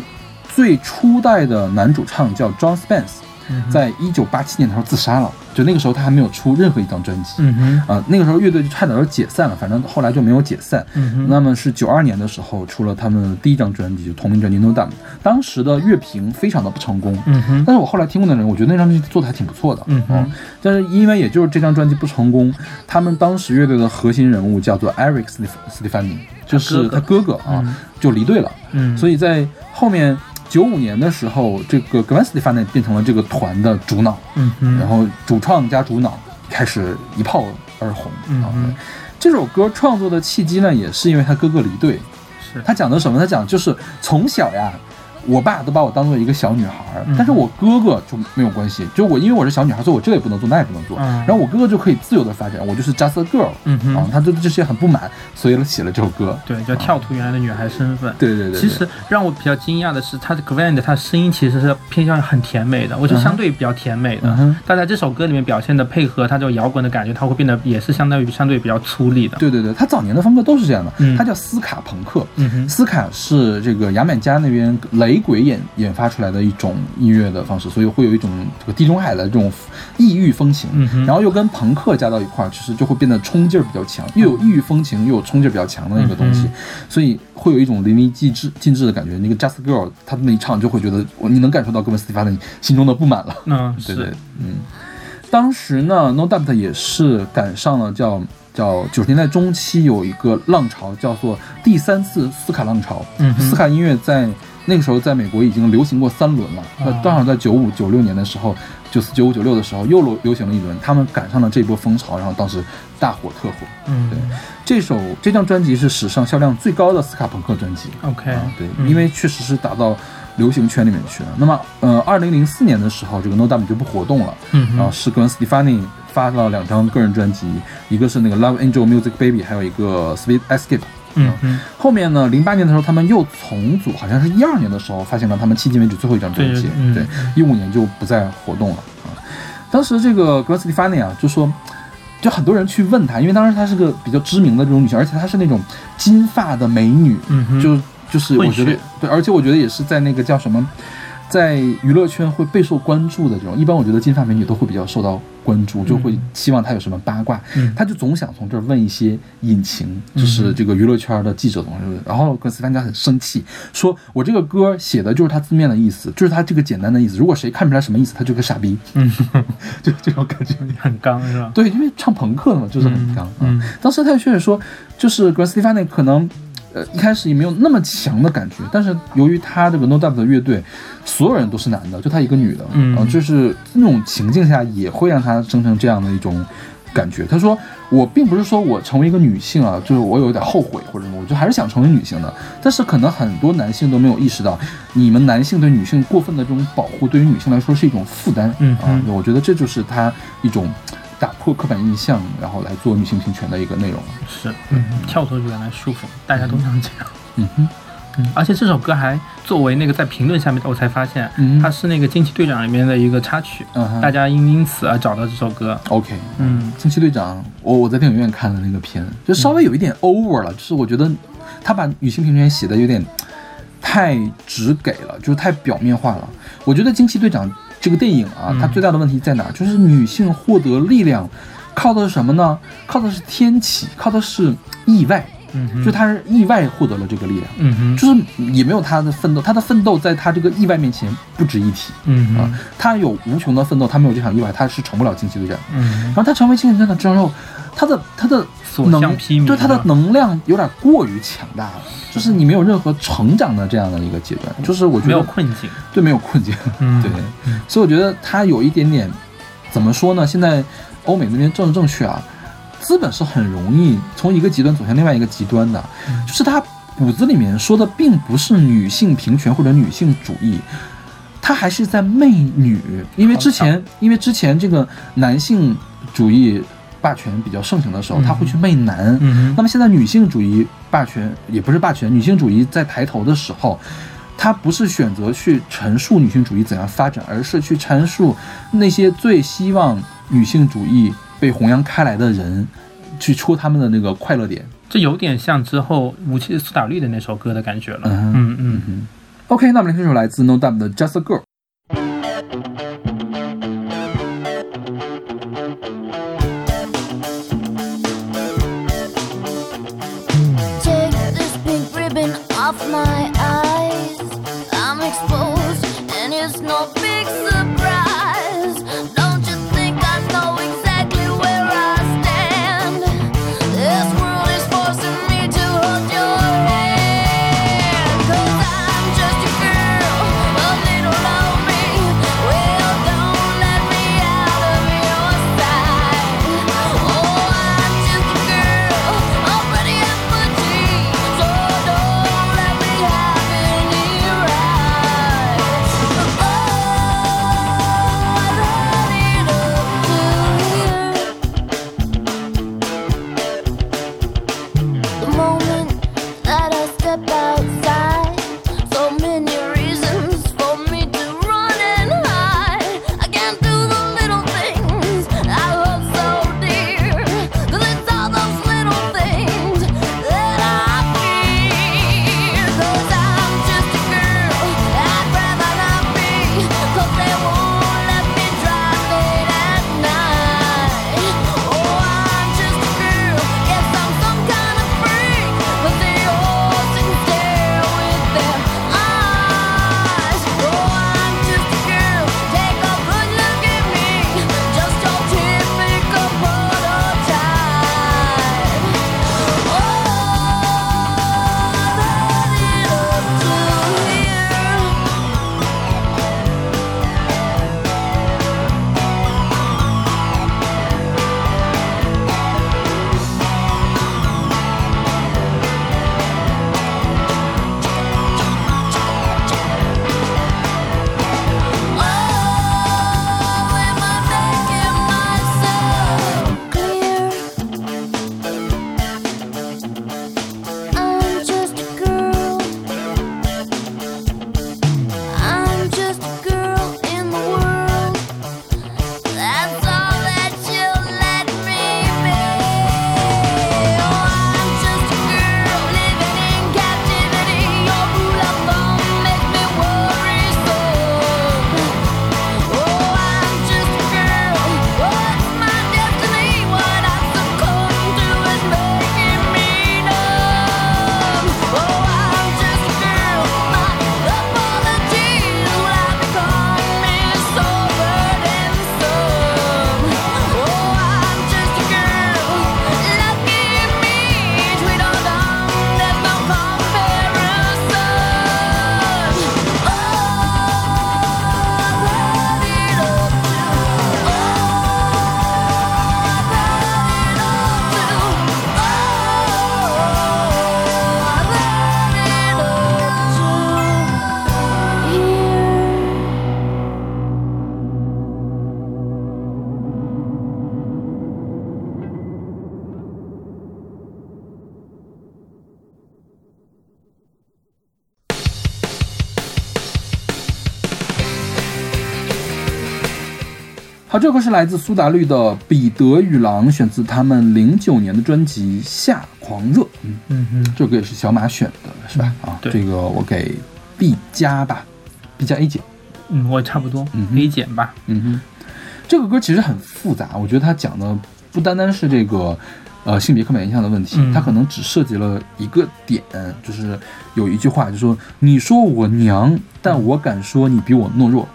最初代的男主唱叫 John Spence，在一九八七年的时候自杀了，就那个时候他还没有出任何一张专辑。嗯哼，啊，那个时候乐队就差点就解散了，反正后来就没有解散。那么是九二年的时候出了他们第一张专辑，就同名专辑《No Doubt》。当时的乐评非常的不成功，嗯哼，但是我后来听过的人，我觉得那张专辑做的还挺不错的。嗯哼但是因为也就是这张专辑不成功，他们当时乐队的核心人物叫做 Eric Stefani，就是他哥哥啊，嗯就离队了。嗯，所以在后面九五年的时候，这个 Gwen Stefani 变成了这个团的主脑，然后主创加主脑开始一炮而红。这首歌创作的契机呢，也是因为他哥哥离队。是他讲的什么？他讲就是从小呀，我爸都把我当做一个小女孩但是我哥哥就没有关系，就我因为我是小女孩，所以我这个也不能做，那也不能做。嗯然后我哥哥就可以自由的发展，我就是 just a girl。嗯哼啊，他对这些很不满，所以写了这首歌。对，叫跳脱原来的女孩身份。对对对对，其实让我比较惊讶的是，他的 Grand，他声音其实是偏向很甜美的，我觉得相对比较甜美的。但在这首歌里面表现的配合他这种摇滚的感觉，他会变得也是相当于相对比较粗粝的。对对对，他早年的风格都是这样的，嗯他叫斯卡朋克。嗯哼，斯卡是这个牙买加那边雷鬼演研发出来的一种音乐的方式，所以会有一种这个地中海的这种异域风情，嗯然后又跟朋克加到一块儿，其实就会变得冲劲儿比较强，又有异域风情，又有冲劲儿比较强的那个东西，嗯所以会有一种淋漓尽致尽致的感觉。那个 Just Girl 他这么一唱，就会觉得我你能感受到哥本斯蒂法尼心中的不满了。<laughs> 嗯，对对，，嗯，当时呢，No Doubt 也是赶上了叫叫九十年代中期有一个浪潮，叫做第三次斯卡浪潮。嗯斯卡音乐在那个时候在美国已经流行过三轮了，那啊正好在九五九六年的时候，九四九五九六的时候又流流行了一轮，他们赶上了这波风潮，然后当时大火特火。嗯对这首这张专辑是史上销量最高的斯卡朋克专辑。，OK，啊，对，嗯因为确实是打到流行圈里面去了。那么，呃，二零零四年的时候，这个 No Doubt 就不活动了，嗯然后是跟 Stefani 发了两张个人专辑，一个是那个 Love Angel Music Baby，还有一个 Sweet Escape。嗯哼，后面呢，零八年的时候，他们又重组，好像是一二年的时候发行了他们迄今为止最后一张专辑对，一五年就不再活动了啊。当时这个 Gwen Stefani 啊，就说。就很多人去问她，因为当时她是个比较知名的这种女性，而且她是那种金发的美女，嗯，就就是我觉得对，而且我觉得也是在那个叫什么，在娱乐圈会备受关注的这种。一般我觉得金发美女都会比较受到关注，就会希望他有什么八卦，嗯她就总想从这儿问一些隐情，就是这个娱乐圈的记者东西。然后跟斯丹加很生气，说我这个歌写的就是他字面的意思，就是他这个简单的意思。如果谁看不出来什么意思，他就个傻逼，嗯，<laughs> 就这种感觉。很刚是吧？对，因为唱朋克的嘛，就是很刚。嗯嗯当时他也确实说，就是 Gwen Stefani 可能。呃，一开始也没有那么强的感觉，但是由于他这个 No Doubt 的乐队，所有人都是男的，就他一个女的，嗯呃就是那种情境下也会让他生成这样的一种感觉。他说：“我并不是说我成为一个女性啊，就是我有点后悔或者什么，我就还是想成为女性的。但是可能很多男性都没有意识到，你们男性对女性过分的这种保护，对于女性来说是一种负担。啊嗯啊，我觉得这就是他一种打破刻板印象，然后来做女性平权的一个内容。是，嗯，跳脱原来束缚，大家都想这样。嗯哼，嗯，而且这首歌还作为那个在评论下面，我才发现，嗯它是那个惊奇队长里面的一个插曲，嗯哼大家因因此而找到这首歌。OK，嗯惊奇队长，我我在电影院看的那个片，就稍微有一点 over 了，就是我觉得他把女性平权写的有点太直给了，就是太表面化了。我觉得惊奇队长这个电影啊，嗯它最大的问题在哪儿？就是女性获得力量靠的是什么呢？靠的是天启，靠的是意外，嗯，就他是意外获得了这个力量。嗯哼，就是也没有他的奋斗，他的奋斗在他这个意外面前不值一提。啊嗯啊，他有无穷的奋斗，他没有这场意外，他是成不了惊奇队长。嗯然后他成为惊奇队长之后，他的他的所能向披靡对他的能量有点过于强大了，就是你没有任何成长的这样的一个阶段，就是我觉得没有困境。对没有困境，嗯。对，所以我觉得他有一点点怎么说呢？现在欧美那边政治正确啊，资本是很容易从一个极端走向另外一个极端的，嗯就是他骨子里面说的并不是女性平权或者女性主义。他还是在媚女，因为之前，因为之前这个男性主义霸权比较盛行的时候，嗯他会去媚男。嗯，那么现在女性主义霸权也不是霸权，女性主义在抬头的时候，他不是选择去陈述女性主义怎样发展，而是去阐述那些最希望女性主义被弘扬开来的人，去戳他们的那个快乐点。这有点像之后武器苏打绿的那首歌的感觉了。嗯嗯嗯 OK，那我们来听这首来自 No Doubt 的《Just a Girl》。好，这首歌是来自苏打绿的《彼得与狼》，选自他们零九年的专辑《夏狂热》。嗯，嗯哼，这首歌也是小马选的，是吧？啊，对这个我给 B 加吧，B 加 A 减。嗯，我差不多嗯 A 减吧。嗯哼，这个歌其实很复杂，我觉得它讲的不单单是这个呃性别刻板印象的问题，嗯它可能只涉及了一个点，就是有一句话就说你说我娘，但我敢说你比我懦弱。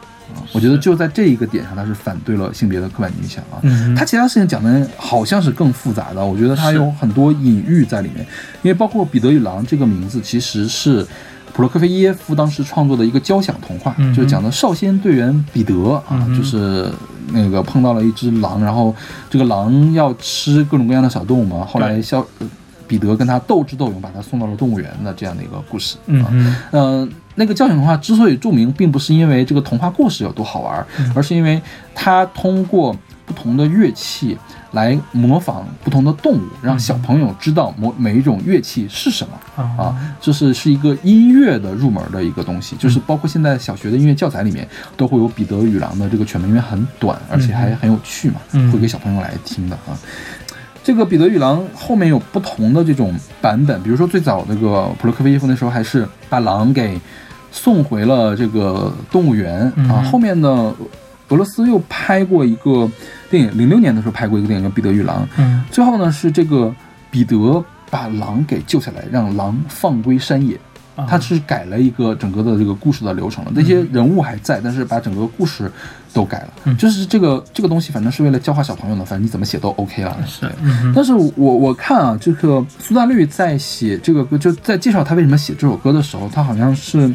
啊，我觉得就在这一个点上，他是反对了性别的刻板印象啊。嗯他其他事情讲的好像是更复杂的，我觉得他有很多隐喻在里面，因为包括彼得与狼这个名字其实是普罗科菲耶夫当时创作的一个交响童话，嗯就是讲的少先队员彼得啊，嗯就是那个碰到了一只狼，然后这个狼要吃各种各样的小动物嘛，后来对。小呃彼得跟他斗智斗勇，把他送到了动物园的这样的一个故事。啊嗯哼，呃，那个叫醒童话之所以著名，并不是因为这个童话故事有多好玩，嗯而是因为它通过不同的乐器来模仿不同的动物，让小朋友知道某每一种乐器是什么。啊啊，就是是一个音乐的入门的一个东西，就是包括现在小学的音乐教材里面都会有彼得与狼的这个全文，因为很短，而且还很有趣嘛，嗯会给小朋友来听的啊。这个彼得与狼后面有不同的这种版本，比如说最早那个普罗科菲耶夫那时候还是把狼给送回了这个动物园。啊，嗯后面呢，俄罗斯又拍过一个电影，零六年的时候拍过一个电影叫《彼得与狼》，嗯。最后呢是这个彼得把狼给救下来，让狼放归山野。他是改了一个整个的这个故事的流程了。那些人物还在，但是把整个故事都改了。嗯。就是这个这个东西，反正是为了教化小朋友呢，反正你怎么写都 OK 了。是。但是我我看啊，这个苏打绿在写这个歌，就在介绍他为什么写这首歌的时候，他好像是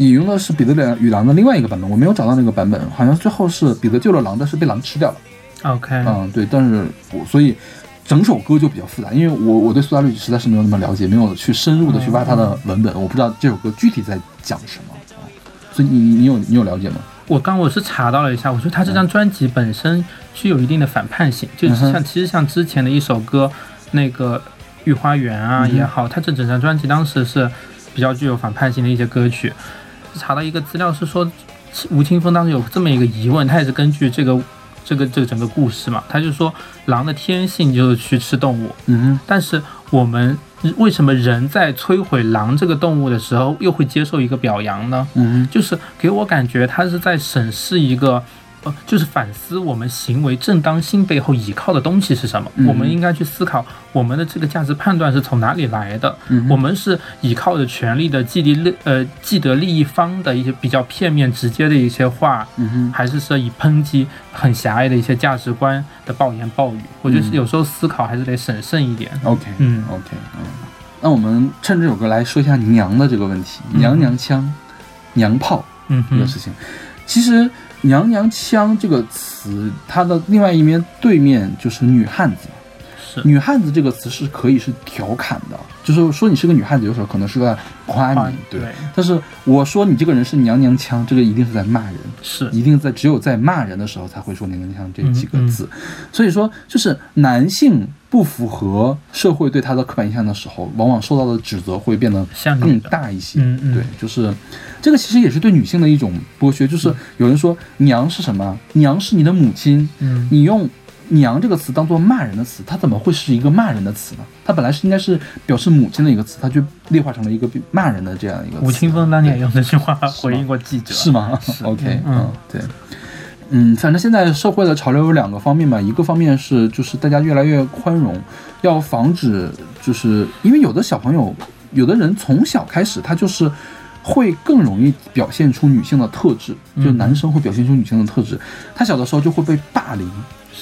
引用的是彼得与狼的另外一个版本，我没有找到那个版本，好像最后是彼得救了狼，但是被狼吃掉了。OK，嗯，对，但是我所以整首歌就比较复杂，因为我我对苏打绿实在是没有那么了解，没有去深入的去挖他的文本，我不知道这首歌具体在讲什么啊。所以你你你有你有了解吗？我刚我是查到了一下，我觉得他这张专辑本身具有一定的反叛性，就是像其实像之前的一首歌，那个《御花园》啊也好，他这整张专辑当时是比较具有反叛性的一些歌曲。查到一个资料是说，吴青峰当时有这么一个疑问，他也是根据这个这个这个整个故事嘛，他就说狼的天性就是去吃动物，嗯但是我们为什么人在摧毁狼这个动物的时候，又会接受一个表扬呢？嗯就是给我感觉他是在审视一个，呃，就是反思我们行为正当性背后依靠的东西是什么。嗯我们应该去思考我们的这个价值判断是从哪里来的。嗯我们是依靠着权力的既利利呃既得利益方的一些比较片面直接的一些话，嗯哼还是说以抨击很狭隘的一些价值观的暴言暴语？我觉得是嗯有时候思考还是得审慎一点。，OK，嗯 OK，嗯，那我们趁这首歌来说一下娘的这个问题，嗯娘娘腔、娘炮嗯哼，这个事情。其实“娘娘腔”这个词，它的另外一面对面就是女汉子。是女汉子这个词是可以是调侃的，就是说你是个女汉子，有时候可能是在夸你，对。对但是我说你这个人是娘娘腔，这个一定是在骂人，是一定在只有在骂人的时候才会说娘娘腔这几个嗯字。所以说，就是男性不符合社会对他的刻板印象的时候，往往受到的指责会变得更大一些。嗯嗯对，就是这个其实也是对女性的一种剥削，就是有人说娘是什么？娘是你的母亲，嗯你用“娘”这个词当做骂人的词，它怎么会是一个骂人的词呢？它本来是应该是表示母亲的一个词，它就劣化成了一个骂人的这样一个词。吴青峰当年也用这句话回应过记者，是吗？<laughs> OK，嗯嗯，对，嗯，反正现在社会的潮流有两个方面吧，一个方面是就是大家越来越宽容，要防止就是因为有的小朋友，有的人从小开始他就是。会更容易表现出女性的特质，就嗯男生会表现出女性的特质。他小的时候就会被霸凌，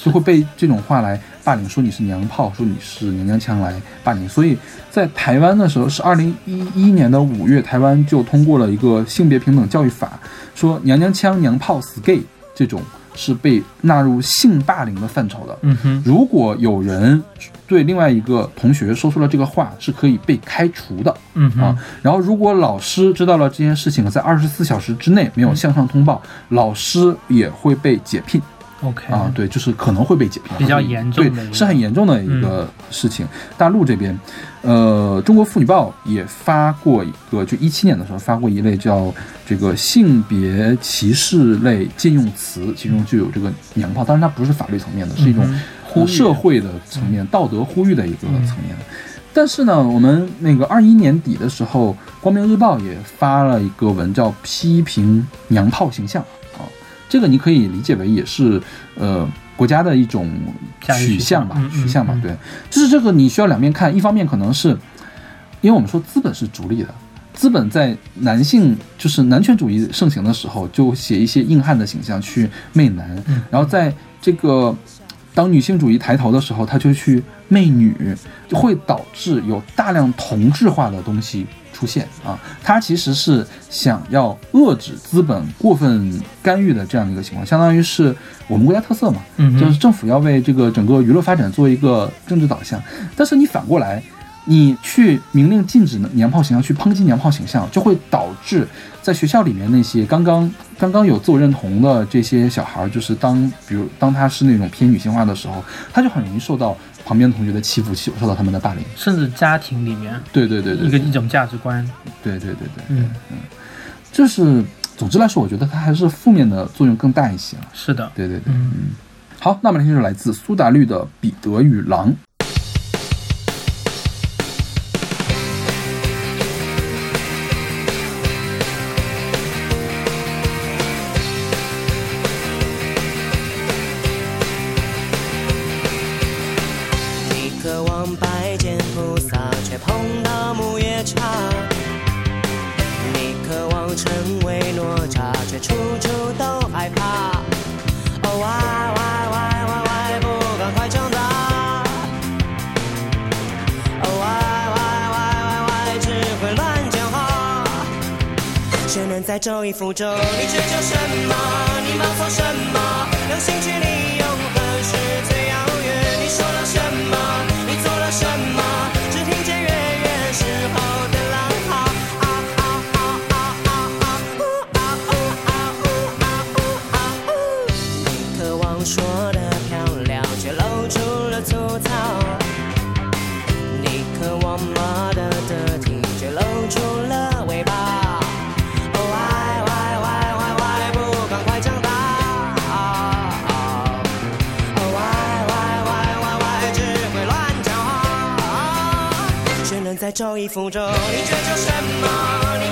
就会被这种话来霸凌，说你是娘炮，说你是娘娘腔来霸凌。所以在台湾的时候，是二零一一年的五月，台湾就通过了一个性别平等教育法，说娘娘腔、娘炮、死 gay 这种是被纳入性霸凌的范畴的。嗯哼，如果有人对另外一个同学说出了这个话，是可以被开除的。嗯哼啊，然后如果老师知道了这件事情，在二十四小时之内没有向上通报，老师也会被解聘。，OK 啊，对，就是可能会被解聘，比较严重的对，是很严重的一个事情。大陆这边，呃，中国妇女报也发过一个，就一七年的时候发过一类叫这个性别歧视类禁用词，其中就有这个娘炮，当然它不是法律层面的，是一种呼社会的层面、道德呼吁的一个层面。但是呢，我们那个二一年底的时候，《光明日报》也发了一个文，叫批评娘炮形象啊。这个你可以理解为也是呃国家的一种取取向。吧，取向吧嗯，对，就是这个你需要两面看，一方面可能是因为我们说资本是逐利的。资本在男性就是男权主义盛行的时候，就写一些硬汉的形象去媚男，嗯。然后在这个当女性主义抬头的时候，他就去媚女，就会导致有大量同质化的东西出现啊。他其实是想要遏制资本过分干预的这样的一个情况，相当于是我们国家特色嘛，嗯就是政府要为这个整个娱乐发展做一个政治导向，但是你反过来，你去明令禁止娘炮形象，去抨击娘炮形象，就会导致在学校里面那些刚刚刚刚有自我认同的这些小孩儿，就是当比如当他是那种偏女性化的时候，他就很容易受到旁边同学的欺负，受受到他们的霸凌。甚至家庭里面对对对对，一个一种价值观，对对对对，嗯嗯，就是总之来说，我觉得它还是负面的作用更大一些了。是的，对对对，嗯嗯。好，那么这首来自苏打绿的《彼得与狼》。在周一福州？你追求什么？你忙错什么？两心距离永恒是最遥远。你说了什么？你做了什么？在周一福州？你追求什么？你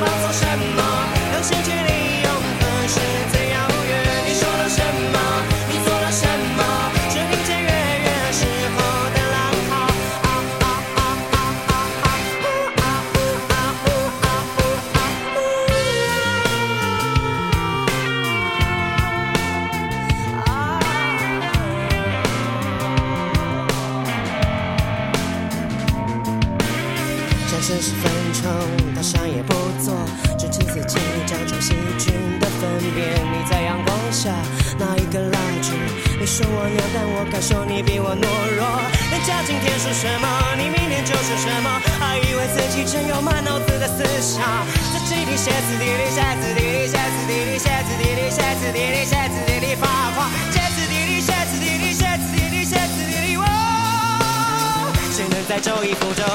下拿一根蜡烛，你说我要，但我感受你比我懦弱。人家今天说什么，你明天就是什么，还以为自己真有满脑子的思想，在集体歇斯底里，歇斯底里，歇斯底里，歇斯底里，歇斯底里，歇斯底里发狂，歇斯底里，歇斯底里，歇斯底里，歇斯底里，哦。谁能在周一福州？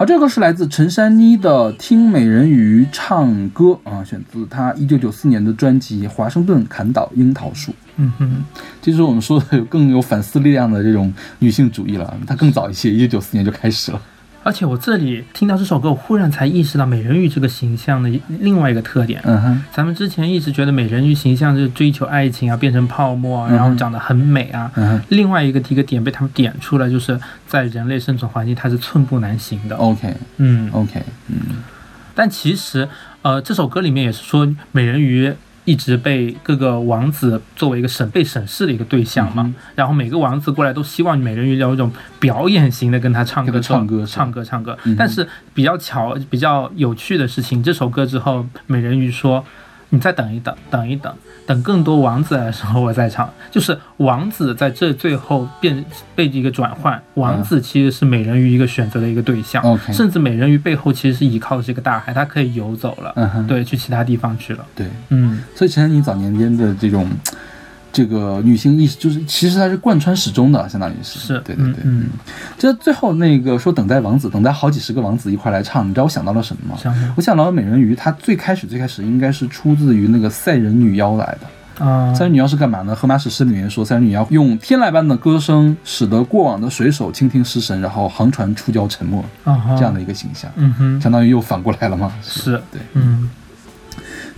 好，这个是来自陈珊妮的《听美人鱼唱歌》啊，选自她一九九四年的专辑《华盛顿砍倒樱桃树》。嗯哼，其实我们说的有更有反思力量的这种女性主义了，它更早一些，一九九四年就开始了。而且我这里听到这首歌，我忽然才意识到美人鱼这个形象的另外一个特点。嗯哼，咱们之前一直觉得美人鱼形象就是追求爱情啊，变成泡沫啊，然后长得很美啊。嗯哼另外一个一个点被他们点出来，就是在人类生存环境，它是寸步难行的。，OK 嗯，OK，嗯但其实，呃，这首歌里面也是说美人鱼一直被各个王子作为一个审被审视的一个对象嘛，嗯然后每个王子过来都希望美人鱼有一种表演型的跟他唱歌唱歌唱歌唱歌。嗯。但是比较巧、比较有趣的事情，这首歌之后，美人鱼说：“你再等一等，等一等，等更多王子来的时候我在场。<laughs> ”就是王子在这最后变被一个转换，王子其实是美人鱼一个选择的一个对象，嗯 OK 甚至美人鱼背后其实是依靠的是一个大海，它可以游走了，嗯，对，去其他地方去了。对，嗯，所以其实你早年间的这种这个女性意识，就是其实它是贯穿始终的，相当于是，是对对对，嗯嗯这最后那个说等待王子，等待好几十个王子一块来唱，你知道我想到了什么吗？我想到了美人鱼，它最开始最开始应该是出自于那个赛人女妖来的。啊，三人女妖是干嘛呢？荷马史诗里面说，三人女妖用天籁般的歌声，使得过往的水手倾听失神，然后航船触礁沉没，这样的一个形象，嗯哼，相当于又反过来了嘛。是，对。嗯，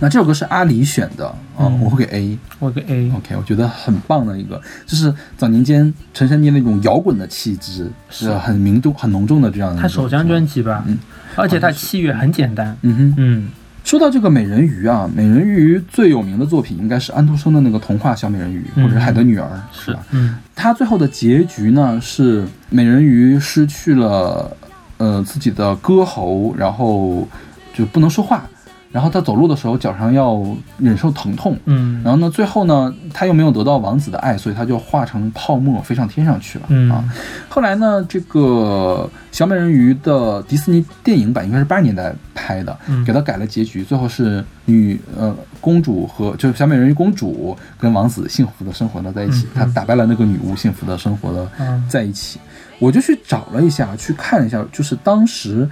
那这首歌是阿里选的啊、嗯。我会给 A。我给 A，OK，我觉得很棒的一个，就是早年间陈珊妮那种摇滚的气质是。很明重、很浓重的这样的。他首张专辑吧，嗯。而且他器乐很简单，嗯哼，嗯。说到这个美人鱼啊，美人鱼最有名的作品应该是安徒生的那个童话《小美人鱼》嗯。或者是《海的女儿》，是。是吧？，嗯。它最后的结局呢是美人鱼失去了呃自己的歌喉，然后就不能说话，然后她走路的时候脚上要忍受疼痛，嗯，然后呢，最后呢，她又没有得到王子的爱，所以她就化成泡沫飞上天上去了、嗯啊。后来呢，这个小美人鱼的迪士尼电影版应该是八十年代拍的，嗯给她改了结局，最后是女呃公主和就是小美人鱼公主跟王子幸福的生活的在一起，她打败了那个女巫，幸福的生活的嗯在一起。我就去找了一下，去看了一下，就是当时。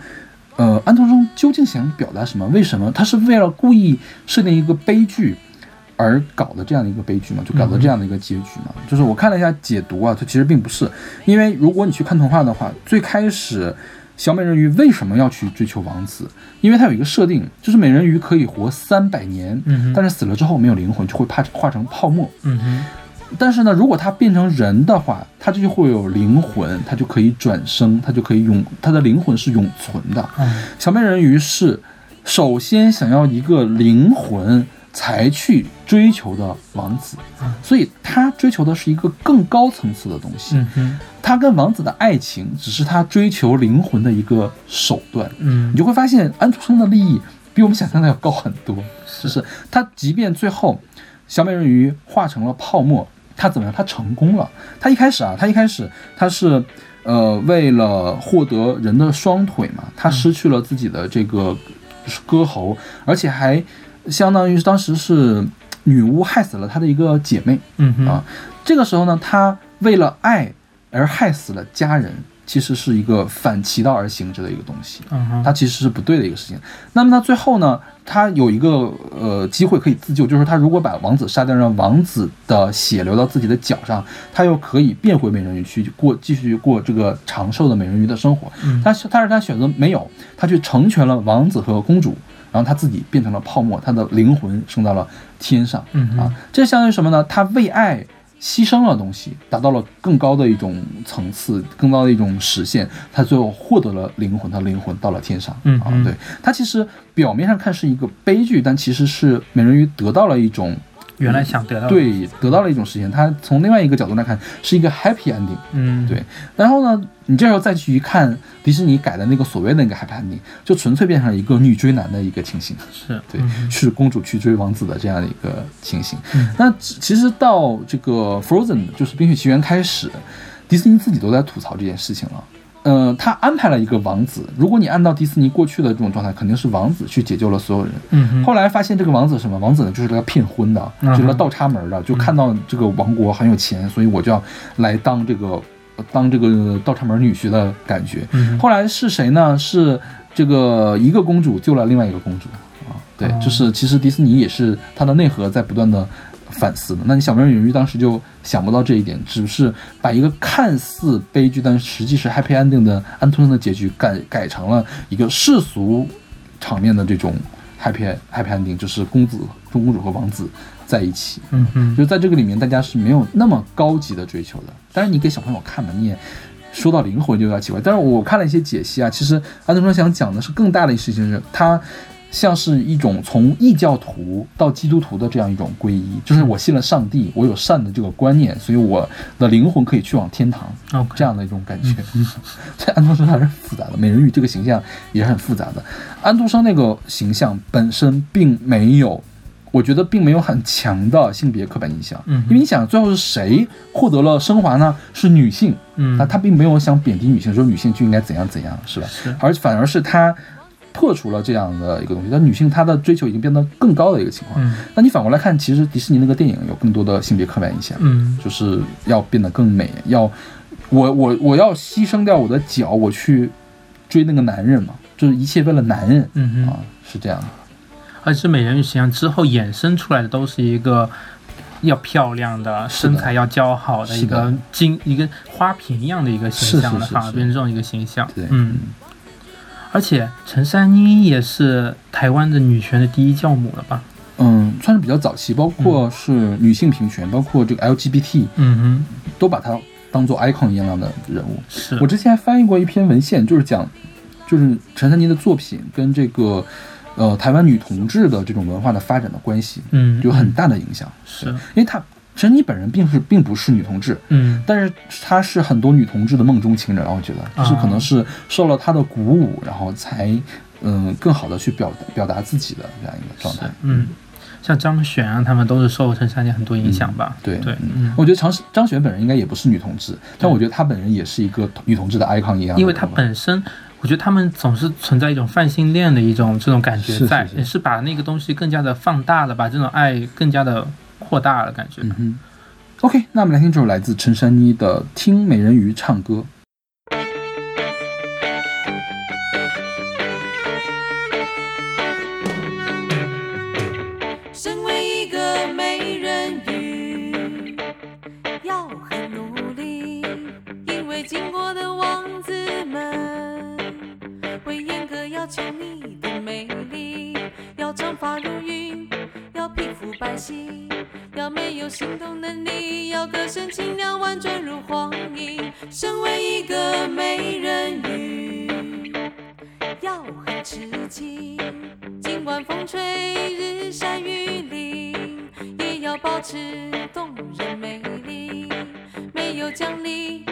呃，安徒生究竟想表达什么？为什么他是为了故意设定一个悲剧而搞的这样的一个悲剧嘛？就搞的这样的一个结局嘛？就是我看了一下解读啊，它其实并不是，因为如果你去看童话的话，最开始小美人鱼为什么要去追求王子？因为它有一个设定，就是美人鱼可以活三百年，嗯哼但是死了之后没有灵魂，就会化化成泡沫。嗯哼，但是呢，如果它变成人的话，它就会有灵魂，它就可以转生，它就可以永，它的灵魂是永存的。嗯小美人鱼是首先想要一个灵魂才去追求的王子，所以他追求的是一个更高层次的东西。他跟王子的爱情只是他追求灵魂的一个手段。嗯你就会发现安徒生的利益比我们想象的要高很多。就是他即便最后小美人鱼化成了泡沫，他怎么样？他成功了。他一开始啊，他一开始他是呃为了获得人的双腿嘛，他失去了自己的这个歌喉，而且还相当于当时是女巫害死了他的一个姐妹。嗯哼啊，这个时候呢，他为了爱而害死了家人，其实是一个反其道而行之的一个东西，嗯，它其实是不对的一个事情。那么他，最后呢，他有一个呃机会可以自救，就是他如果把王子杀掉，让王子的血流到自己的脚上，他又可以变回美人鱼去过继续过这个长寿的美人鱼的生活。嗯但是但是他选择没有，他去成全了王子和公主。然后他自己变成了泡沫，他的灵魂升到了天上。嗯啊，这相当于什么呢？他为爱牺牲了东西，达到了更高的一种层次，更高的一种实现。他最后获得了灵魂，他灵魂到了天上。啊嗯啊，对他其实表面上看是一个悲剧，但其实是美人鱼得到了一种原来想得到的，对得到了一种实现。他从另外一个角度来看是一个 happy ending。嗯，对，然后呢，你这时候再去一看迪士尼改的那个所谓的那个 happy ending，就纯粹变成了一个女追男的一个情形。是，对嗯，是公主去追王子的这样的一个情形。嗯那其实到这个 Frozen 就是《冰雪奇缘》开始，迪士尼自己都在吐槽这件事情了。呃，他安排了一个王子，如果你按照迪士尼过去的这种状态，肯定是王子去解救了所有人。嗯，后来发现这个王子什么？王子呢，就是来骗婚的，嗯就是来倒插门的，就看到这个王国很有钱，所以我就要来当这个当这个倒插门女婿的感觉。嗯后来是谁呢？是这个一个公主救了另外一个公主啊，对，哦就是其实迪士尼也是它的内核在不断的反思的。那你小美人鱼当时就想不到这一点，只是把一个看似悲剧但实际是 happy ending 的安徒生的结局改改成了一个世俗场面的这种 happy happy ending，就是公子、中公主和王子在一起。嗯哼，就在这个里面，大家是没有那么高级的追求的。当然，你给小朋友看嘛，你也说到灵魂就有点奇怪。但是我看了一些解析啊，其实安徒生想讲的是更大的一事情，是他像是一种从异教徒到基督徒的这样一种皈依，就是我信了上帝，我有善的这个观念，所以我的灵魂可以去往天堂。这样的一种感觉。这 <laughs> 安徒生还是复杂的，美人鱼这个形象也是很复杂的。安徒生那个形象本身并没有，我觉得并没有很强的性别刻板印象。嗯因为你想，最后是谁获得了升华呢？是女性。嗯，他他并没有想贬低女性，说女性就应该怎样怎样，是吧？是而反而是他破除了这样的一个东西，但女性她的追求已经变得更高的一个情况。嗯那你反过来看，其实迪士尼那个电影有更多的性别刻板印象。嗯就是要变得更美，要我我我要牺牲掉我的脚，我去追那个男人嘛，就是一切为了男人嗯哼啊，，是这样的。而且美人鱼形象之后衍生出来的都是一个要漂亮的，身材要姣好的一个金一个花瓶一样的一个形象了，是是是是反而变成这种一个形象。对嗯。而且陈珊妮也是台湾的女权的第一教母了吧？嗯，算是比较早期，包括是女性平权，包括这个 LGBT，嗯哼都把她当做 icon 一样的人物。是我之前还翻译过一篇文献，就是讲，就是陈珊妮的作品跟这个呃台湾女同志的这种文化的发展的关系，嗯有很大的影响。是因为她陈珊妮本人并不是并不是女同志，嗯但是她是很多女同志的梦中情人，我觉得就是可能是受了她的鼓舞，然后才嗯更好的去表表达自己的这样一个状态。嗯，像张悬啊，他们都是受陈珊妮很多影响吧？对对，我觉得张张悬本人应该也不是女同志，但我觉得她本人也是一个女同志的 icon 一样。因为她本身，我觉得他们总是存在一种泛性恋的一种这种感觉是在，是是也是把那个东西更加的放大了，把这种爱更加的扩大了，感觉。嗯哼。OK，那我们来听这首来自陈珊妮的《听美人鱼唱歌》。身为一个美人鱼，要很努力，因为经过的王子们会严格要求你的美丽，要长发如云，要皮肤白皙，要没有行动能力，要歌声清亮婉转如黄莺。身为一个美人鱼，要很痴情。尽管风吹日晒雨淋，也要保持动人美丽。没有奖励，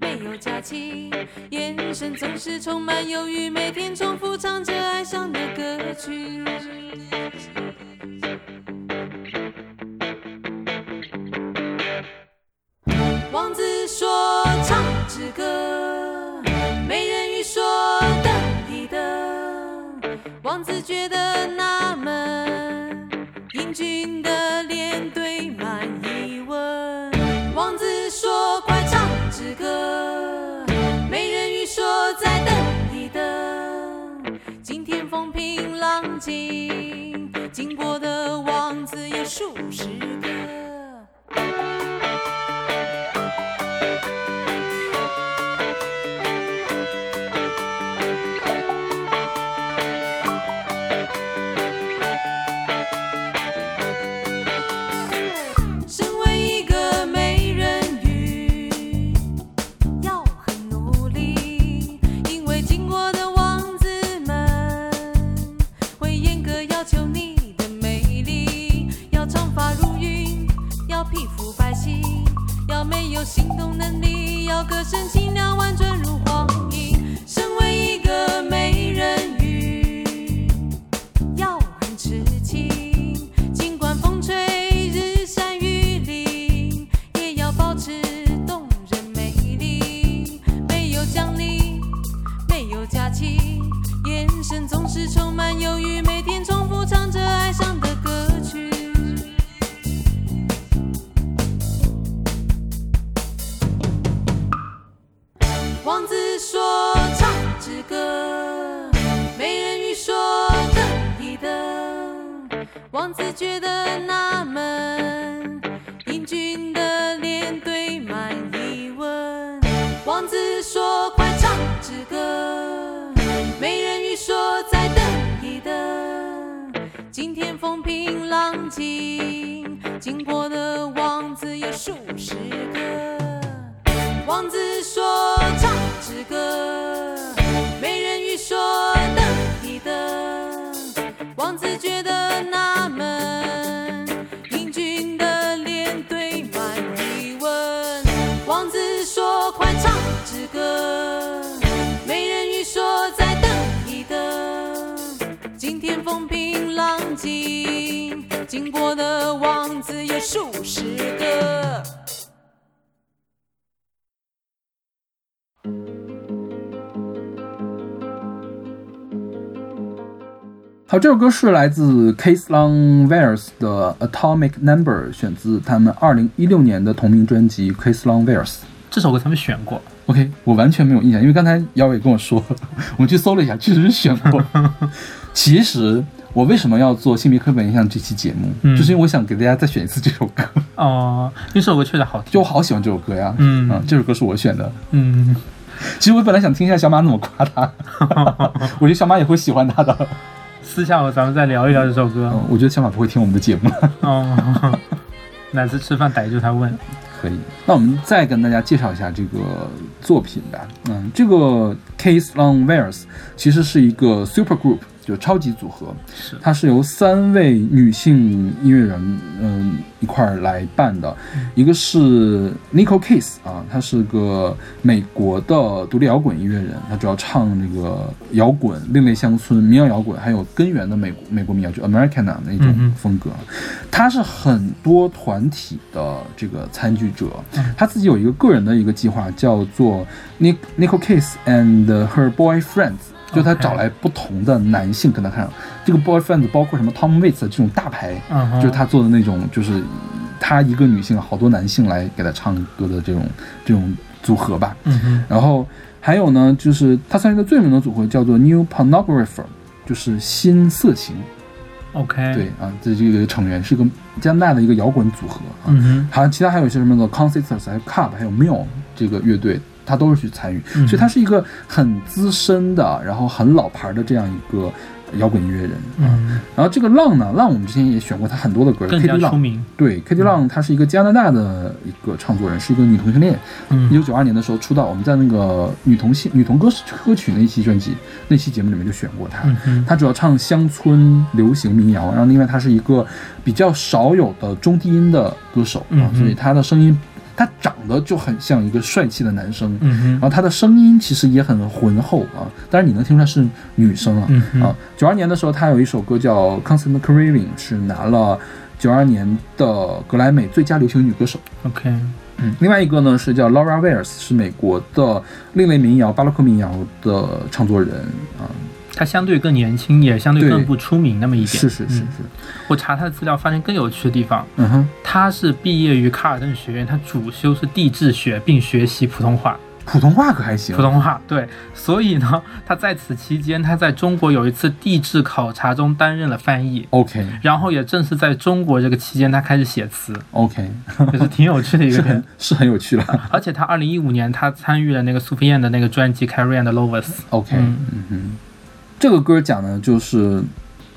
没有假期，眼神总是充满忧郁，每天重复唱着哀伤的歌曲。王子说唱支歌，美人鱼说等一等。王子觉得纳闷，英俊的脸堆满疑问。王子说快唱支歌，美人鱼说再等一等。今天风平浪静，经过的王子有数十个。好，这首歌是来自 Case Long Veers 的《Atomic Number》，选自他们二零一六年的同名专辑《Case Long Veers》。这首歌他们选过，OK，我完全没有印象，因为刚才姚伟跟我说，我们去搜了一下，确实是选过。<laughs> 其实我我为什么要做性别刻板印象这期节目，嗯就是因为我想给大家再选一次这首歌，哦，因为这首歌确实好听。就我好喜欢这首歌呀。嗯这首歌是我选的。嗯，其实我本来想听一下小马怎么夸他，<laughs> 我觉得小马也会喜欢他的。私下我咱们再聊一聊这首歌。嗯，我觉得小马不会听我们的节目。哦，<laughs> 哪次吃饭逮住他问？可以，那我们再跟大家介绍一下这个作品吧。嗯，这个 Case Long Wears 其实是一个 super group，就超级组合，是它是由三位女性音乐人嗯一块儿来办的，一个是 Nico Case 啊，她是个美国的独立摇滚音乐人，她主要唱这个摇滚、另类乡村、民谣摇滚，还有根源的美国美国民谣，就 Americana 那种风格。她是很多团体的这个参与者，嗯他自己有一个个人的一个计划，叫做 Nick Nicole Case and her boyfriends，就他找来不同的男性跟他看，这个 boyfriends 包括什么 Tom Waits 这种大牌，就是他做的那种，就是他一个女性，好多男性来给他唱歌的这种这种组合吧。嗯哼，然后还有呢，就是他参与的最有名的组合叫做 New Pornographer，就是新色情。OK，对，啊，这是一个成员，是一个加拿大的一个摇滚组合啊。嗯哼，还有其他还有一些什么的 Concerts 还有 Cup，还有 Mill 这个乐队，他都是去参与，嗯所以他是一个很资深的，然后很老牌的这样一个摇滚音乐人。啊。嗯，然后这个浪呢，浪我们之前也选过他很多的歌更加，Kitty 浪。对，Kitty 浪他是一个加拿大的一个唱作人，是一个女同性恋。嗯一九九二年的时候出道，我们在那个女同性女童歌歌曲那一期专辑那期节目里面就选过他。嗯，他主要唱乡村流行民谣，然后另外他是一个比较少有的中低音的歌手啊所以他的声音，他长得就很像一个帅气的男生，嗯哼，然后他的声音其实也很浑厚啊，但是你能听出来是女生啊嗯哼啊。九二年的时候，他有一首歌叫《Constant Craving》，是拿了九二年的格莱美最佳流行女歌手。OK，嗯，另外一个呢是叫 Laura Wears，是美国的另类民谣、巴洛克民谣的唱作人啊。他相对更年轻，也相对对更不出名那么一点。是是是是嗯，我查他的资料发现更有趣的地方，嗯哼。他是毕业于卡尔顿学院，他主修是地质学，并学习普通话。普通话可还行，普通话对，所以呢，他在此期间，他在中国有一次地质考察中担任了翻译，OK 然后也正是在中国这个期间，他开始写词，OK，<laughs> 也是挺有趣的一个人。是很有趣的。<laughs> 而且他二零一五年，他参与了那个苏菲燕的那个专辑《Carrie and Lovers》。OK，嗯嗯哼，这个歌讲的就是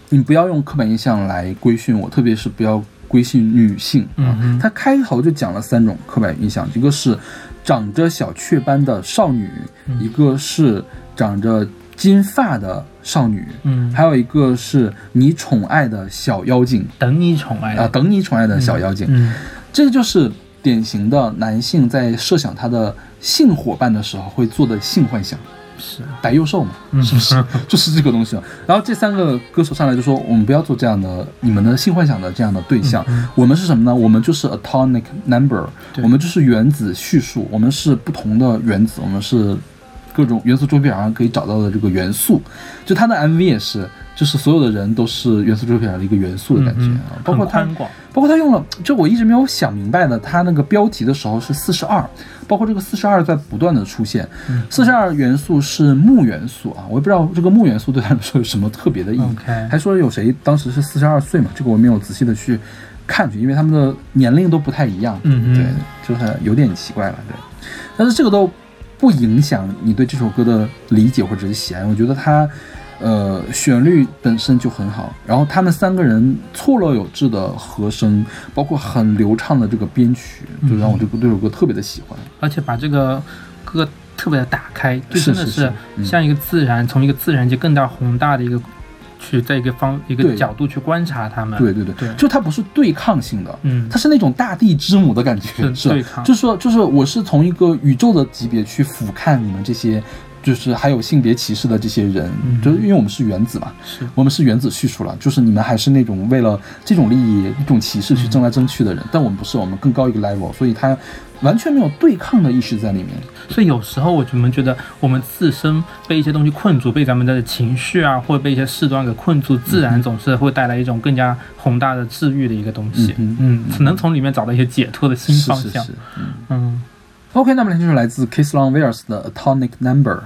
你不要用刻板印象来规训我，特别是不要规训女性啊。嗯。哼。他开头就讲了三种刻板印象，一个是长着小雀斑的少女，嗯。一个是长着金发的少女，嗯，还有一个是你宠爱的小妖精。等你宠爱啊，等你宠爱的小妖精。嗯。这个就是典型的男性在设想他的性伙伴的时候会做的性幻想，是，白幼瘦嘛，嗯是不是？<laughs> 就是这个东西嘛。然后这三个歌手上来就说，我们不要做这样的你们的性幻想的这样的对象，我们是什么呢？我们就是 atomic number，我们就是原子序数，我们是不同的原子，我们是各种元素周期表上可以找到的这个元素。就他的 MV 也是，就是所有的人都是元素周期表上的一个元素的感觉嗯啊，包括他很广。包括他用了，就我一直没有想明白的，他那个标题的时候是四十二，包括这个四十二在不断的出现。嗯四十二元素是木元素啊，我也不知道这个木元素对他们说有什么特别的意义。还说有谁当时是四十二岁嘛，这个我没有仔细的去看去，因为他们的年龄都不太一样。嗯嗯对，就是有点奇怪了，对。但是这个都不影响你对这首歌的理解或者是喜爱，我觉得它。呃，旋律本身就很好，然后他们三个人错落有致的和声，包括很流畅的这个编曲，就让我这个这首歌特别的喜欢。而且把这个歌特别的打开，就真的是像一个自然，从一个自然界更大宏大的一个去在一个方一个角度去观察他们。对对对，对。就它不是对抗性的，嗯。它是那种大地之母的感觉，是是对抗。就是说，就是我是从一个宇宙的级别去俯瞰你们这些。就是还有性别歧视的这些人，嗯就是因为我们是原子嘛，是我们是原子叙述了，就是你们还是那种为了这种利益、一种歧视去争来争去的人，但我们不是，我们更高一个 level，所以他完全没有对抗的意识在里面。所以有时候我们觉得我们自身被一些东西困住，被咱们的情绪啊，或者被一些事端给困住，自然总是会带来一种更加宏大的治愈的一个东西。嗯嗯，能从里面找到一些解脱的新方向。是是是，嗯。嗯 OK，那么就是来自 Kiss Long Wears 的 Atomic Number。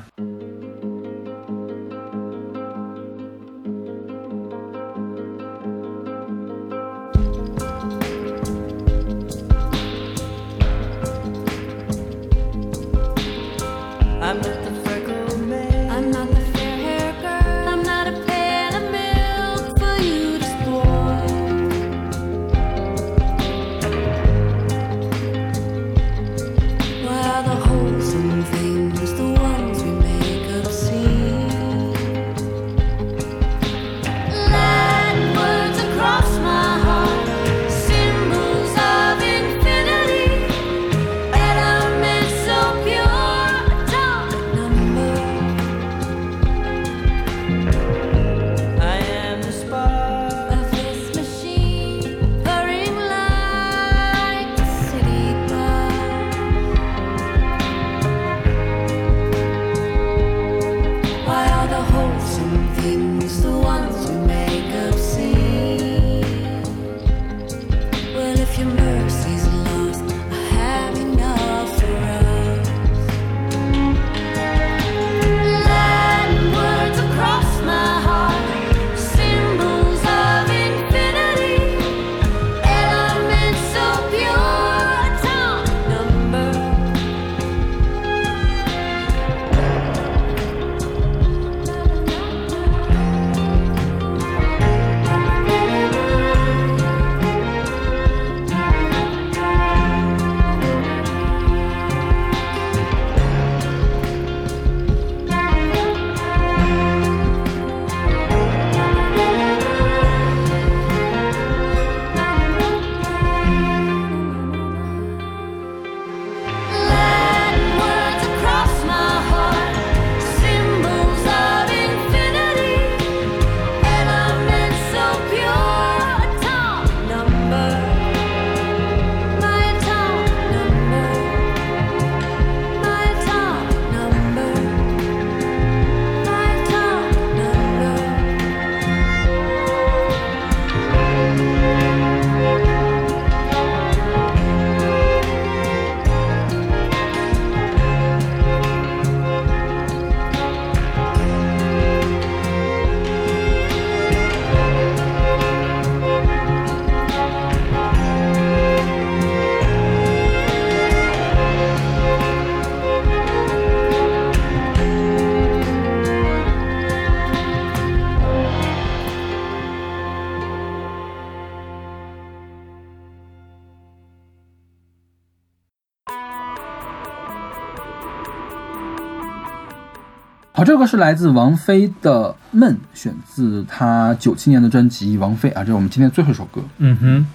这首歌是来自王菲的《梦》，选自她九七年的专辑《王菲》啊，这是我们今天最后一首歌。嗯哼，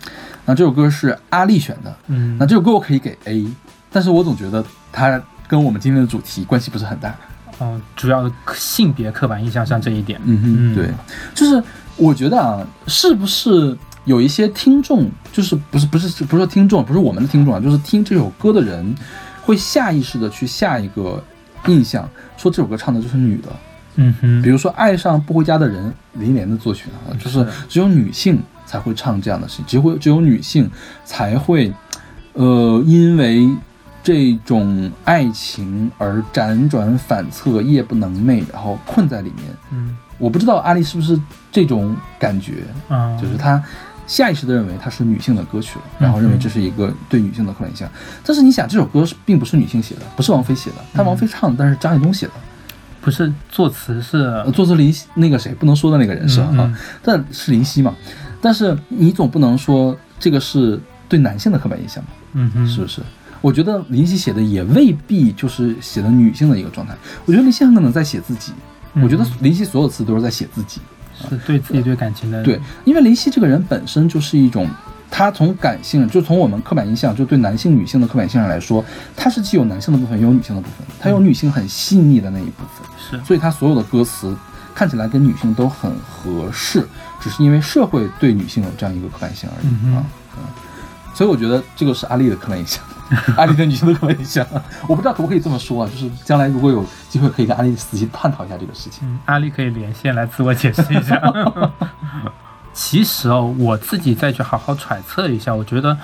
那这首歌是阿丽选的，嗯那这首歌我可以给 A，但是我总觉得它跟我们今天的主题关系不是很大。哦，主要的性别刻板印象上这一点，嗯哼，嗯对，就是我觉得啊，是不是有一些听众，就是不是不是不是说听众，不是我们的听众啊，就是听这首歌的人，会下意识的去下一个印象，说这首歌唱的就是女的。嗯哼，比如说《爱上不回家的人》，林忆莲的作曲啊，就是只有女性才会唱这样的事情，只会只有女性才会，呃，因为这种爱情而辗转反侧、夜不能寐，然后困在里面。嗯我不知道阿丽是不是这种感觉，啊，就是她下意识的认为它是女性的歌曲了，然后认为这是一个对女性的刻板印象。但是你想，这首歌是并不是女性写的，不是王菲写的，她王菲唱的，但是张艺东写的。不是作词是呃，作词林那个谁不能说的那个人是吧？嗯嗯啊，但是林夕嘛。但是你总不能说这个是对男性的刻板印象吧？嗯哼，是不是？我觉得林夕写的也未必就是写的女性的一个状态。我觉得林夕很可能在写自己。嗯我觉得林夕所有词都是在写自己。是对自己对感情的对，因为林夕这个人本身就是一种，他从感性，就从我们刻板印象，就对男性、女性的刻板印象上来说，他是既有男性的部分，也有女性的部分，他有女性很细腻的那一部分。是所以他所有的歌词看起来跟女性都很合适，只是因为社会对女性有这样一个刻板印象而已、嗯啊。嗯，所以我觉得这个是阿丽的刻板印象，<laughs> 阿丽的女性的刻板印象。我不知道可不可以这么说啊？就是将来如果有机会，可以跟阿丽仔细探讨一下这个事情。嗯，阿丽可以连线来自我解释一下。<laughs> <laughs> 其实哦，我自己再去好好揣测一下，我觉得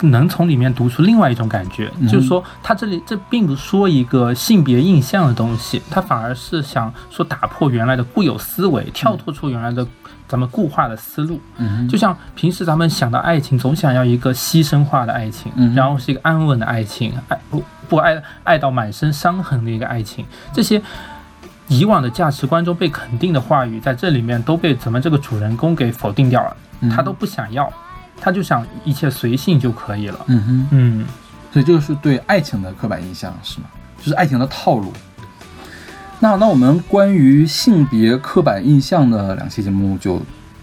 能从里面读出另外一种感觉，嗯就是说，他这里这并不是说一个性别印象的东西，他反而是想说打破原来的固有思维，跳脱出原来的咱们固化的思路。嗯就像平时咱们想到爱情，总想要一个牺牲化的爱情，嗯然后是一个安稳的爱情，爱不不爱爱到满身伤痕的一个爱情，这些以往的价值观中被肯定的话语，在这里面都被咱们这个主人公给否定掉了，嗯他都不想要，他就想一切随性就可以了。嗯哼，嗯，所以这个是对爱情的刻板印象是吗？就是爱情的套路。那那我们关于性别刻板印象的两期节目就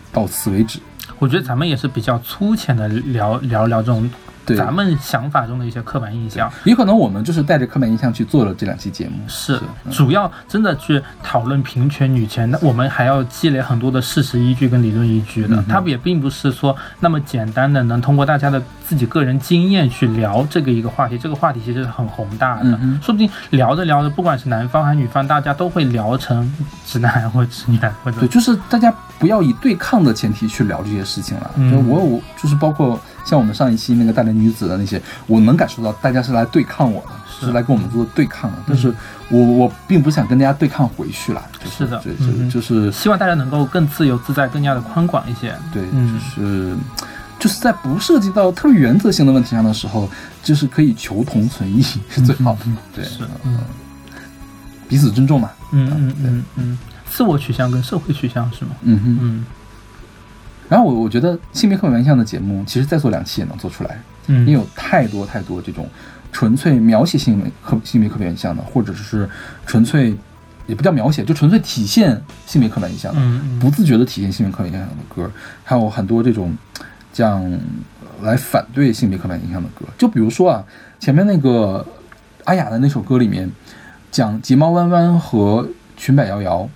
到此为止。我觉得咱们也是比较粗浅的聊聊聊这种咱们想法中的一些刻板印象。也可能我们就是带着刻板印象去做了这两期节目。是嗯主要真的去讨论平权女权，那我们还要积累很多的事实依据跟理论依据的。它也并不是说那么简单的能通过大家的自己个人经验去聊这个一个话题。这个话题其实是很宏大的，嗯说不定聊着聊着，不管是男方还是女方，大家都会聊成直男或直女或者对，就是大家不要以对抗的前提去聊这些事情了。嗯就我我就是包括像我们上一期那个大连女子的那些，我能感受到大家是来对抗我的，是是来跟我们做对抗的。但是我我并不想跟大家对抗回去了。就是是的就是希望大家能够更自由自在，更加的宽广一些。对，嗯就是就是在不涉及到特别原则性的问题上的时候，就是可以求同存异是最好的。对，是嗯嗯彼此尊重嘛。嗯嗯嗯嗯，自我取向跟社会取向是吗？嗯哼。嗯然后我我觉得性别刻板印象的节目，其实再做两期也能做出来。嗯，因为有太多太多这种纯粹描写性别刻性别刻板印象的，或者是纯粹也不叫描写，就纯粹体现性别刻板印象的，不自觉的体现性别刻板印象的歌，还有很多这种这样呃来反对性别刻板印象的歌。就比如说啊，前面那个阿雅的那首歌里面讲睫毛弯弯和裙摆摇摇。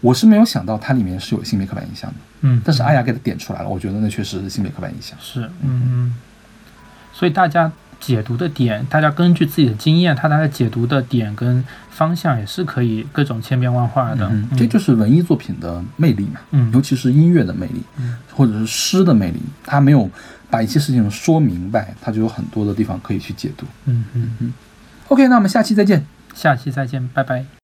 我是没有想到它里面是有性别刻板印象的，嗯，但是阿雅给他点出来了，我觉得那确实是性别刻板印象。是，嗯嗯，所以大家解读的点，大家根据自己的经验，他大家解读的点跟方向也是可以各种千变万化的。嗯，这就是文艺作品的魅力嘛，嗯尤其是音乐的魅力，嗯或者是诗的魅力，它没有把一些事情说明白，它就有很多的地方可以去解读。嗯嗯嗯，OK，那我们下期再见。下期再见，拜拜。